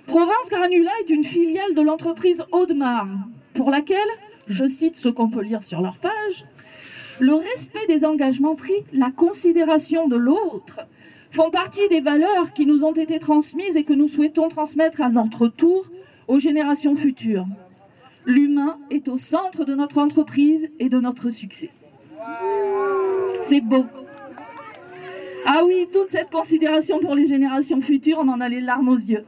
Provence Granula est une filiale de l'entreprise Audemars, pour laquelle, je cite ce qu'on peut lire sur leur page, le respect des engagements pris, la considération de l'autre, font partie des valeurs qui nous ont été transmises et que nous souhaitons transmettre à notre tour aux générations futures. L'humain est au centre de notre entreprise et de notre succès. C'est beau. Ah oui, toute cette considération pour les générations futures, on en a les larmes aux yeux.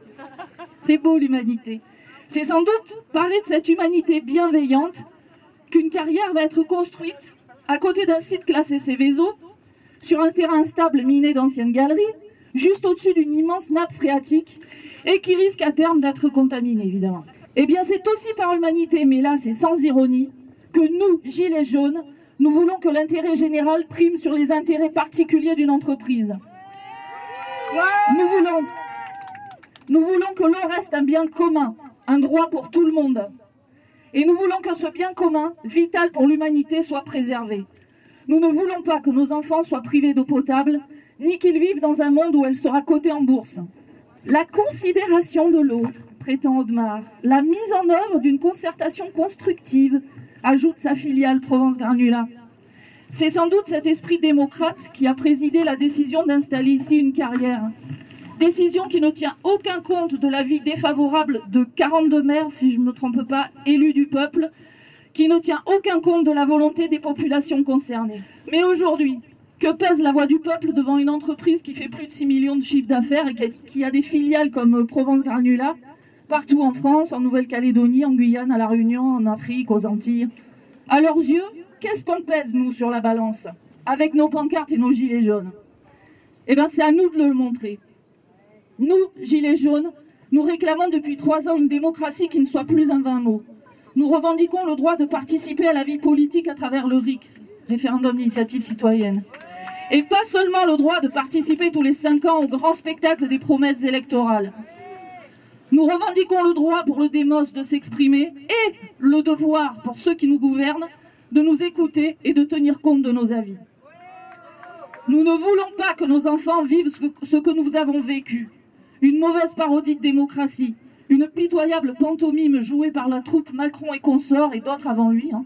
C'est beau l'humanité. C'est sans doute parler de cette humanité bienveillante qu'une carrière va être construite à côté d'un site classé Céveso, sur un terrain stable miné d'anciennes galeries, juste au-dessus d'une immense nappe phréatique et qui risque à terme d'être contaminée, évidemment. Eh bien, c'est aussi par humanité, mais là, c'est sans ironie, que nous, Gilets jaunes, nous voulons que l'intérêt général prime sur les intérêts particuliers d'une entreprise. Nous voulons, que l'eau reste un bien commun, un droit pour tout le monde. Et nous voulons que ce bien commun, vital pour l'humanité, soit préservé. Nous ne voulons pas que nos enfants soient privés d'eau potable, ni qu'ils vivent dans un monde où elle sera cotée en bourse. La considération de l'autre, prétend Audemars, la mise en œuvre d'une concertation constructive, ajoute sa filiale Provence Granula. C'est sans doute cet esprit démocrate qui a présidé la décision d'installer ici une carrière. Décision qui ne tient aucun compte de l'avis défavorable de 42 maires, si je ne me trompe pas, élus du peuple, qui ne tient aucun compte de la volonté des populations concernées. Mais aujourd'hui, que pèse la voix du peuple devant une entreprise qui fait plus de 6 millions de chiffres d'affaires et qui a, des filiales comme Provence Granula? Partout en France, en Nouvelle-Calédonie, en Guyane, à La Réunion, en Afrique, aux Antilles À leurs yeux, qu'est-ce qu'on pèse, nous, sur la balance Avec nos pancartes et nos gilets jaunes? Eh bien, c'est à nous de le montrer. Nous, gilets jaunes, nous réclamons depuis trois ans une démocratie qui ne soit plus un vain mot. Nous revendiquons le droit de participer à la vie politique à travers le RIC, référendum d'initiative citoyenne. Et pas seulement le droit de participer tous les cinq ans au grand spectacle des promesses électorales. Nous revendiquons le droit pour le démos de s'exprimer et le devoir pour ceux qui nous gouvernent de nous écouter et de tenir compte de nos avis. Nous ne voulons pas que nos enfants vivent ce que, nous avons vécu. Une mauvaise parodie de démocratie, une pitoyable pantomime jouée par la troupe Macron et consorts et d'autres avant lui. hein.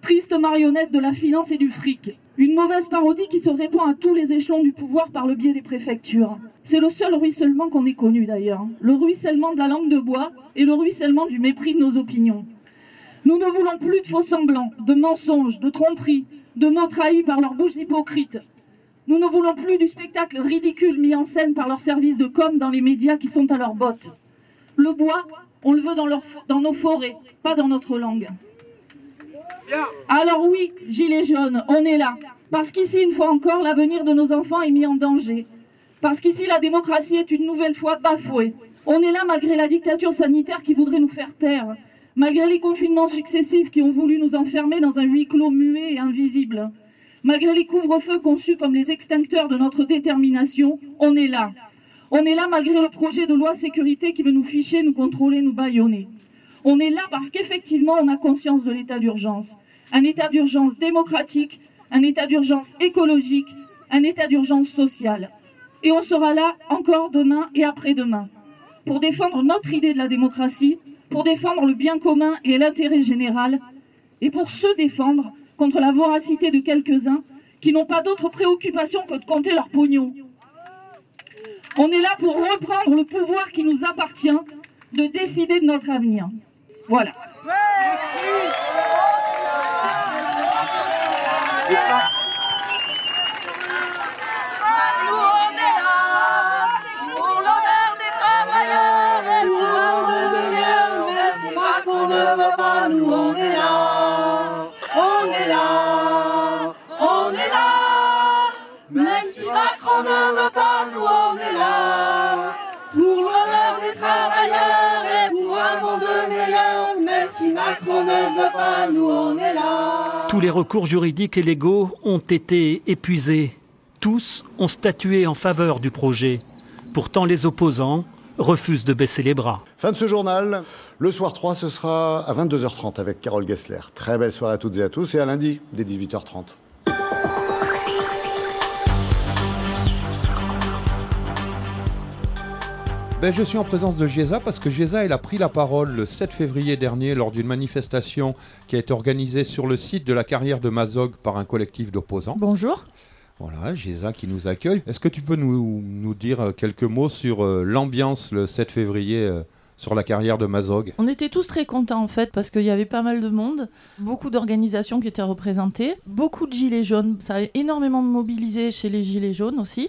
Triste marionnette de la finance et du fric. Une mauvaise parodie qui se répand à tous les échelons du pouvoir par le biais des préfectures. C'est le seul ruissellement qu'on ait connu d'ailleurs. Le ruissellement de la langue de bois et le ruissellement du mépris de nos opinions. Nous ne voulons plus de faux semblants, de mensonges, de tromperies, de mots trahis par leurs bouches hypocrites. Nous ne voulons plus du spectacle ridicule mis en scène par leurs services de com dans les médias qui sont à leurs bottes. Le bois, on le veut dans, dans nos forêts, pas dans notre langue. Alors oui, Gilets jaunes, on est là. Parce qu'ici, une fois encore, l'avenir de nos enfants est mis en danger. Parce qu'ici, la démocratie est une nouvelle fois bafouée. On est là malgré la dictature sanitaire qui voudrait nous faire taire. Malgré les confinements successifs qui ont voulu nous enfermer dans un huis clos muet et invisible. Malgré les couvre-feux conçus comme les extincteurs de notre détermination, on est là. On est là malgré le projet de loi sécurité qui veut nous ficher, nous contrôler, nous bâillonner. On est là parce qu'effectivement, on a conscience de l'état d'urgence. Un état d'urgence démocratique, un état d'urgence écologique, un état d'urgence social. Et on sera là encore demain et après-demain pour défendre notre idée de la démocratie, pour défendre le bien commun et l'intérêt général, et pour se défendre contre la voracité de quelques-uns qui n'ont pas d'autre préoccupation que de compter leur pognon. On est là pour reprendre le pouvoir qui nous appartient de décider de notre avenir. Voilà. Et ça, Nous on est là pour l'honneur des travailleurs et pour l'honneur de mieux. Merci pas qu'on ne veut pas, nous on est là. On est là, on est là. Même si Macron ne veut pas, nous on est là. Macron ne veut pas, nous on est là. Tous les recours juridiques et légaux ont été épuisés. Tous ont statué en faveur du projet. Pourtant, les opposants refusent de baisser les bras. fin de ce journal. Le soir 3, ce sera à 22h30 avec Carole Gessler. Très belle soirée à toutes et à tous et à lundi dès 18h30. Ben, je suis en présence de Géza parce que Géza elle a pris la parole le 7 février dernier lors d'une manifestation qui a été organisée sur le site de la carrière de Mazog par un collectif d'opposants. Bonjour. Voilà, Géza qui nous accueille. Est-ce que tu peux nous, nous dire euh, quelques mots sur euh, l'ambiance le 7 février euh, sur la carrière de Mazog? On était tous très contents en fait parce qu'il y avait pas mal de monde, beaucoup d'organisations qui étaient représentées, beaucoup de gilets jaunes. Ça a énormément mobilisé chez les gilets jaunes aussi.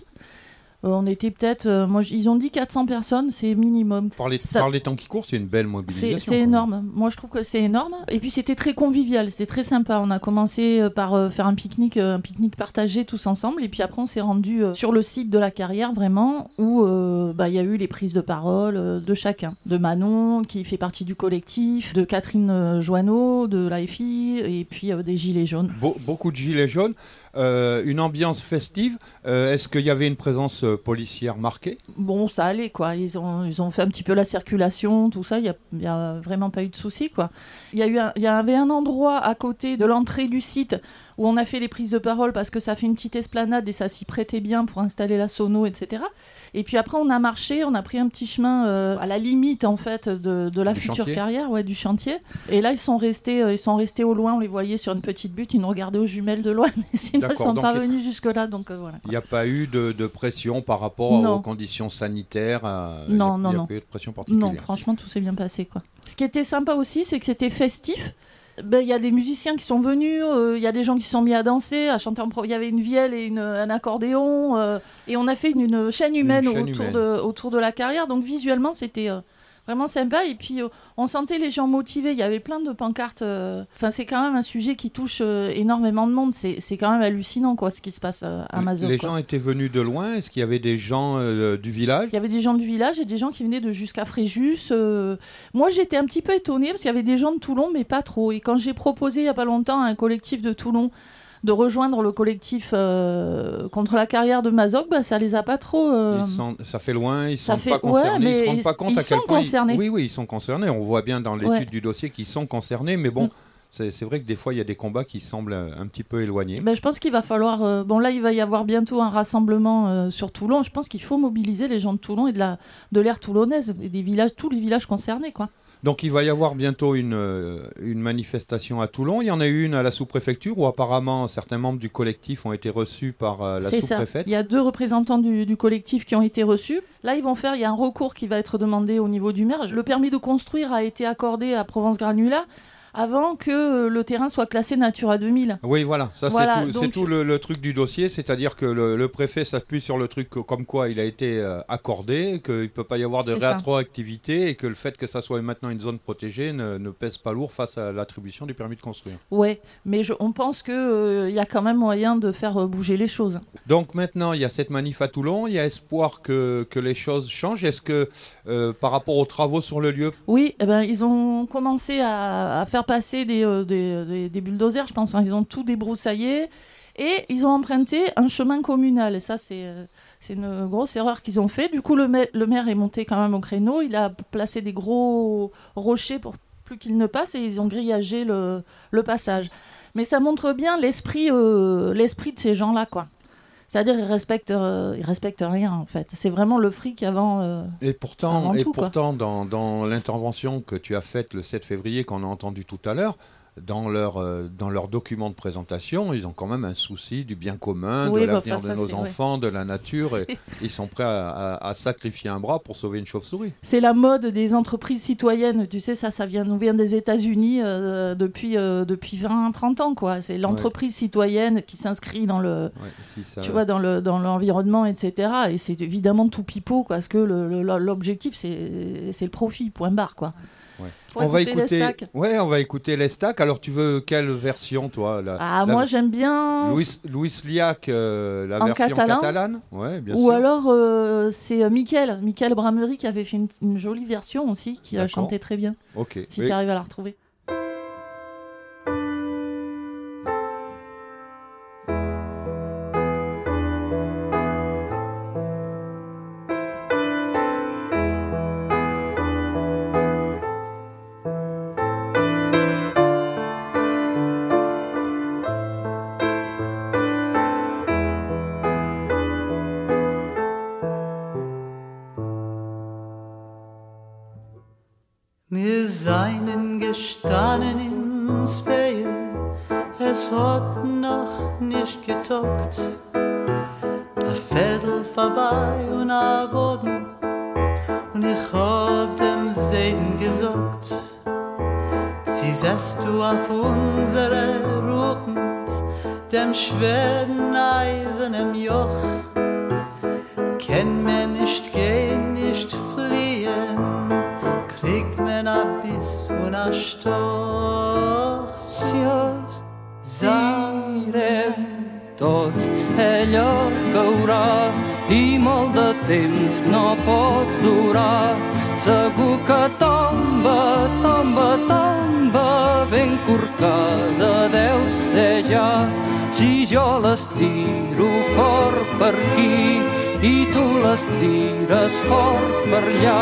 Euh, on était peut-être, euh, moi ils ont dit 400 personnes, c'est minimum. par les, Ça- par les temps qui courent, c'est une belle mobilisation. c'est énorme. Moi, je trouve que c'est énorme. Et puis, c'était très convivial. C'était très sympa. On a commencé euh, par euh, faire un pique-nique, un pique-nique partagé tous ensemble. Et puis après, on s'est rendu euh, sur le site de la carrière, vraiment, où bah, il y a eu les prises de parole de chacun. De Manon, qui fait partie du collectif, de Catherine Joanneau, de l'AFI, et puis des Gilets jaunes. Be- beaucoup de gilets jaunes, euh, une ambiance festive. Euh, Est-ce qu'il y avait une présence euh, policière marquée? Bon, ça allait, quoi. Ils ont, ils ont fait un petit peu la circulation, tout ça. Il n'y a, vraiment pas eu de soucis, quoi. Il y, y avait un endroit à côté de l'entrée du site où on a fait les prises de parole parce que ça fait une petite esplanade et ça s'y prêtait bien pour installer la sono, etc. Et puis après, on a marché, on a pris un petit chemin euh, à la limite, en fait, de, de la Du future chantier. carrière, ouais, du chantier. Et là, ils sont restés, euh, ils sont restés au loin. On les voyait sur une petite butte. Ils nous regardaient aux jumelles de loin, *laughs* mais sinon, ils sont pas venus jusque-là. Donc euh, voilà. Il n'y a pas eu de, de pression par rapport Non. aux conditions sanitaires il y a- Non, non, Il n'y a non. pas eu de pression particulière. Non, franchement, tout s'est bien passé, quoi. Ce qui était sympa aussi, c'est que c'était festif. Ben, Il y a des musiciens qui sont venus, euh, il y a des gens qui se sont mis à danser, à chanter en. Il y avait une vielle et une, un accordéon. euh, et on a fait une, une chaîne humaine, chaîne autour, humaine. De, autour de la carrière. Donc visuellement, c'était euh, vraiment sympa. Et puis, euh, on sentait les gens motivés. Il y avait plein de pancartes. euh, Enfin, c'est quand même un sujet qui touche euh, énormément de monde. C'est c'est quand même hallucinant, quoi, ce qui se passe à Mazog. Les quoi. gens étaient venus de loin Est-ce qu'il y avait des gens euh, du village? Il y avait des gens du village et des gens qui venaient de jusqu'à Fréjus. euh. Moi, j'étais un petit peu étonnée parce qu'il y avait des gens de Toulon, mais pas trop. Et quand j'ai proposé il n'y a pas longtemps à un collectif de Toulon de rejoindre le collectif euh, contre la carrière de Mazog, bah, ça les a pas trop. euh, Ils sont- ça fait loin, ils ça sont fait- pas concernés, ouais, ils se rendent pas compte ils à quel sont point concernés. Oui, oui, ils sont concernés. On voit bien dans l'étude Ouais. Mm. du dossier qu'ils sont concernés, mais bon, c'est c'est vrai que des fois il y a des combats qui semblent euh, un petit peu éloignés. Ben, je pense qu'il va falloir. euh, bon, là, il va y avoir bientôt un rassemblement euh, sur Toulon. Je pense qu'il faut mobiliser les gens de Toulon et de la de l'aire toulonnaise, et des villages, tous les villages concernés, quoi. Donc il va y avoir bientôt une, euh, une manifestation à Toulon. Il y en a eu une à la sous-préfecture où apparemment certains membres du collectif ont été reçus par euh, la sous-préfète. Il y a deux représentants du, du collectif qui ont été reçus. Là, ils vont faire. Il y a un recours qui va être demandé au niveau du maire. Le permis de construire a été accordé à Provence Granula avant que euh, le terrain soit classé Natura 2000. Oui, voilà, ça Voilà, c'est tout, donc- tout le, le truc du dossier, c'est-à-dire que le, le préfet s'appuie sur le truc comme quoi il a été euh, accordé, qu'il ne peut pas y avoir de rétroactivité et que le fait que ça soit maintenant une zone protégée ne, ne pèse pas lourd face à l'attribution du permis de construire. Ouais, mais je- on pense que euh, y a quand même moyen de faire euh, bouger les choses. Donc maintenant, il y a cette manif à Toulon, il y a espoir que, que les choses changent. Est-ce que euh, par rapport aux travaux sur le lieu, Oui, eh ben, ils ont commencé à, à faire passer des, euh, des, des- des bulldozers, je pense. hein. Ils ont tout débroussaillé et ils ont emprunté un chemin communal. Et ça, c'est euh, une grosse erreur qu'ils ont fait. Du coup, le, le maire est monté quand même au créneau. Il a placé des gros rochers pour plus qu'ils ne passent et ils ont grillagé le, le passage. Mais ça montre bien l'esprit euh, l'esprit de ces gens-là, quoi. C'est-à-dire ils respectent, euh, ils respectent rien en fait. C'est vraiment le fric avant. euh, Et pourtant, avant et tout, quoi. pourtant dans, dans l'intervention que tu as faite le 7 février, qu'on a entendu tout à l'heure, dans leur, euh, dans leur document de présentation, ils ont quand même un souci du bien commun, Oui, de bah, l'avenir enfin, de nos ouais. enfants, de la nature. Et ils sont prêts à, à- à sacrifier un bras pour sauver une chauve-souris. C'est la mode des entreprises citoyennes, tu sais, ça, ça vient, nous vient des États-Unis euh, depuis, euh, depuis 20-30 ans, quoi. C'est l'entreprise citoyenne qui s'inscrit dans le, si ça- tu vois, dans le, dans l'environnement, etc. Et c'est évidemment tout pipeau, quoi, parce que l'objectif, c'est c'est le profit, point barre, quoi. Ouais. On va écouter les. Ouais, on va écouter les stacks. Alors, tu veux quelle version, toi la- Ah, la- moi, j'aime bien. Louis, Louis Liac, euh, la En version catalan. catalane. Ouais, bien Ou sûr. alors, euh, c'est Mickaël, Mickaël Bramery qui avait fait une, une jolie version aussi, qui a chanté très bien. Ok. Si Oui. tu arrives à la retrouver. Tires fort per allà.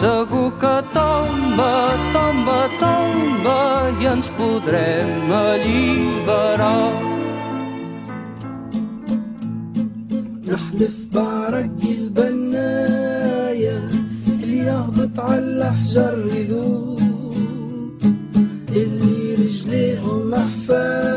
Segur que tomba, tomba, tomba i ens podrem alliberar. نحلف بعرق البناية اللي يهبط على الأحجار يذوب اللي رجليهم محفاية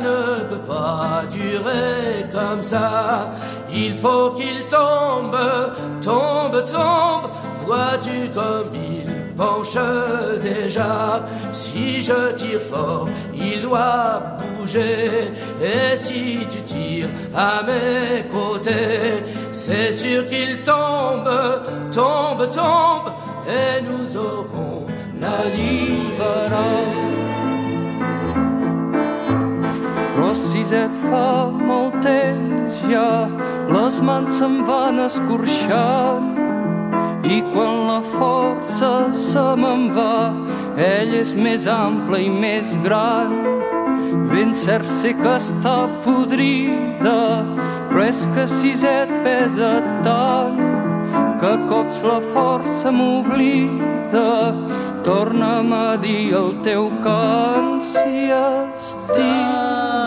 Ne peut pas durer comme ça. Il faut qu'il tombe, tombe, tombe. Vois-tu comme il penche déjà? Si je tire fort, il doit bouger. Et si tu tires à mes côtés, c'est sûr qu'il tombe, tombe, tombe. Et nous aurons la liberté. Rossiset fa molt temps ja, les mans se'n van escorxant i quan la força se me'n va, ell és més ample i més gran. Ben cert sé que està podrida, però és que siset pesa tant que cops la força m'oblida. Torna'm a dir el teu cant si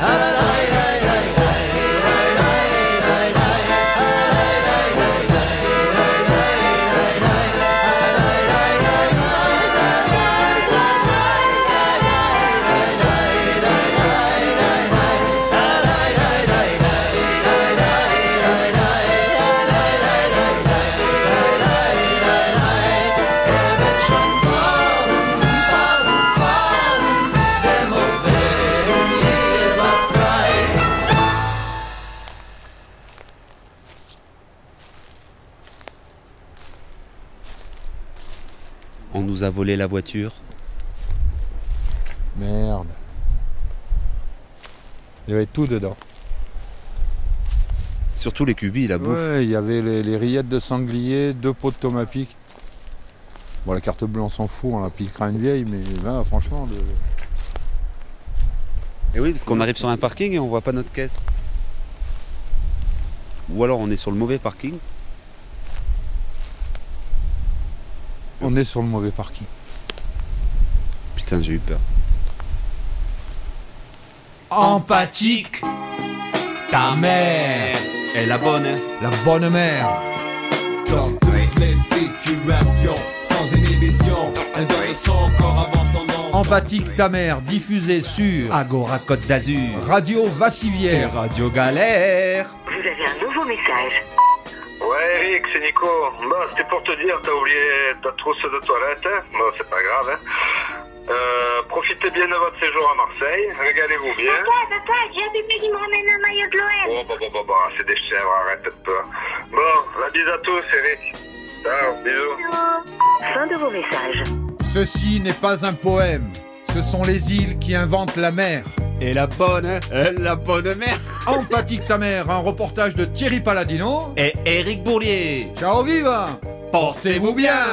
And a volé la voiture. Merde. Il y avait tout dedans. Surtout les cubis, la bouffe. Ouais, il y avait les, les rillettes de sanglier, deux pots de tomates piques. Bon, la carte bleue, on s'en fout, on la piquera une vieille, mais là, franchement, de... Et oui, parce qu'on arrive sur un parking et on voit pas notre caisse. Ou alors on est sur le mauvais parking. On est sur le mauvais parking. Putain, j'ai eu peur. Empathique, ta mère Et la bonne. La bonne mère. Dans toutes les situations, sans inhibition, elle donne son corps avant son nom. Empathique ta mère, diffusée sur Agora Côte d'Azur. Radio Vassivière. Radio Galère. Vous avez un nouveau message. Ouais Eric, c'est Nico. Bon, c'était pour te dire, t'as oublié ta trousse de toilette. hein. Bon, c'est pas grave. Hein. Euh, profitez bien de votre séjour à Marseille. Régalez-vous bien. Papa, papa, j'ai un bébé qui me ramène un maillot de l'OM. Oh, bah, bah, bah, bah, c'est des chèvres, arrête un peu. Bon, la bise à tous, Eric. Ciao, bisous. Fin de vos messages. Ceci n'est pas un poème. Ce sont les îles qui inventent la mer. Et la bonne, euh, la bonne mère. *laughs* Empathique ta mère, un reportage de Thierry Paladino. Et Eric Bourlier. Ciao viva Portez-vous bien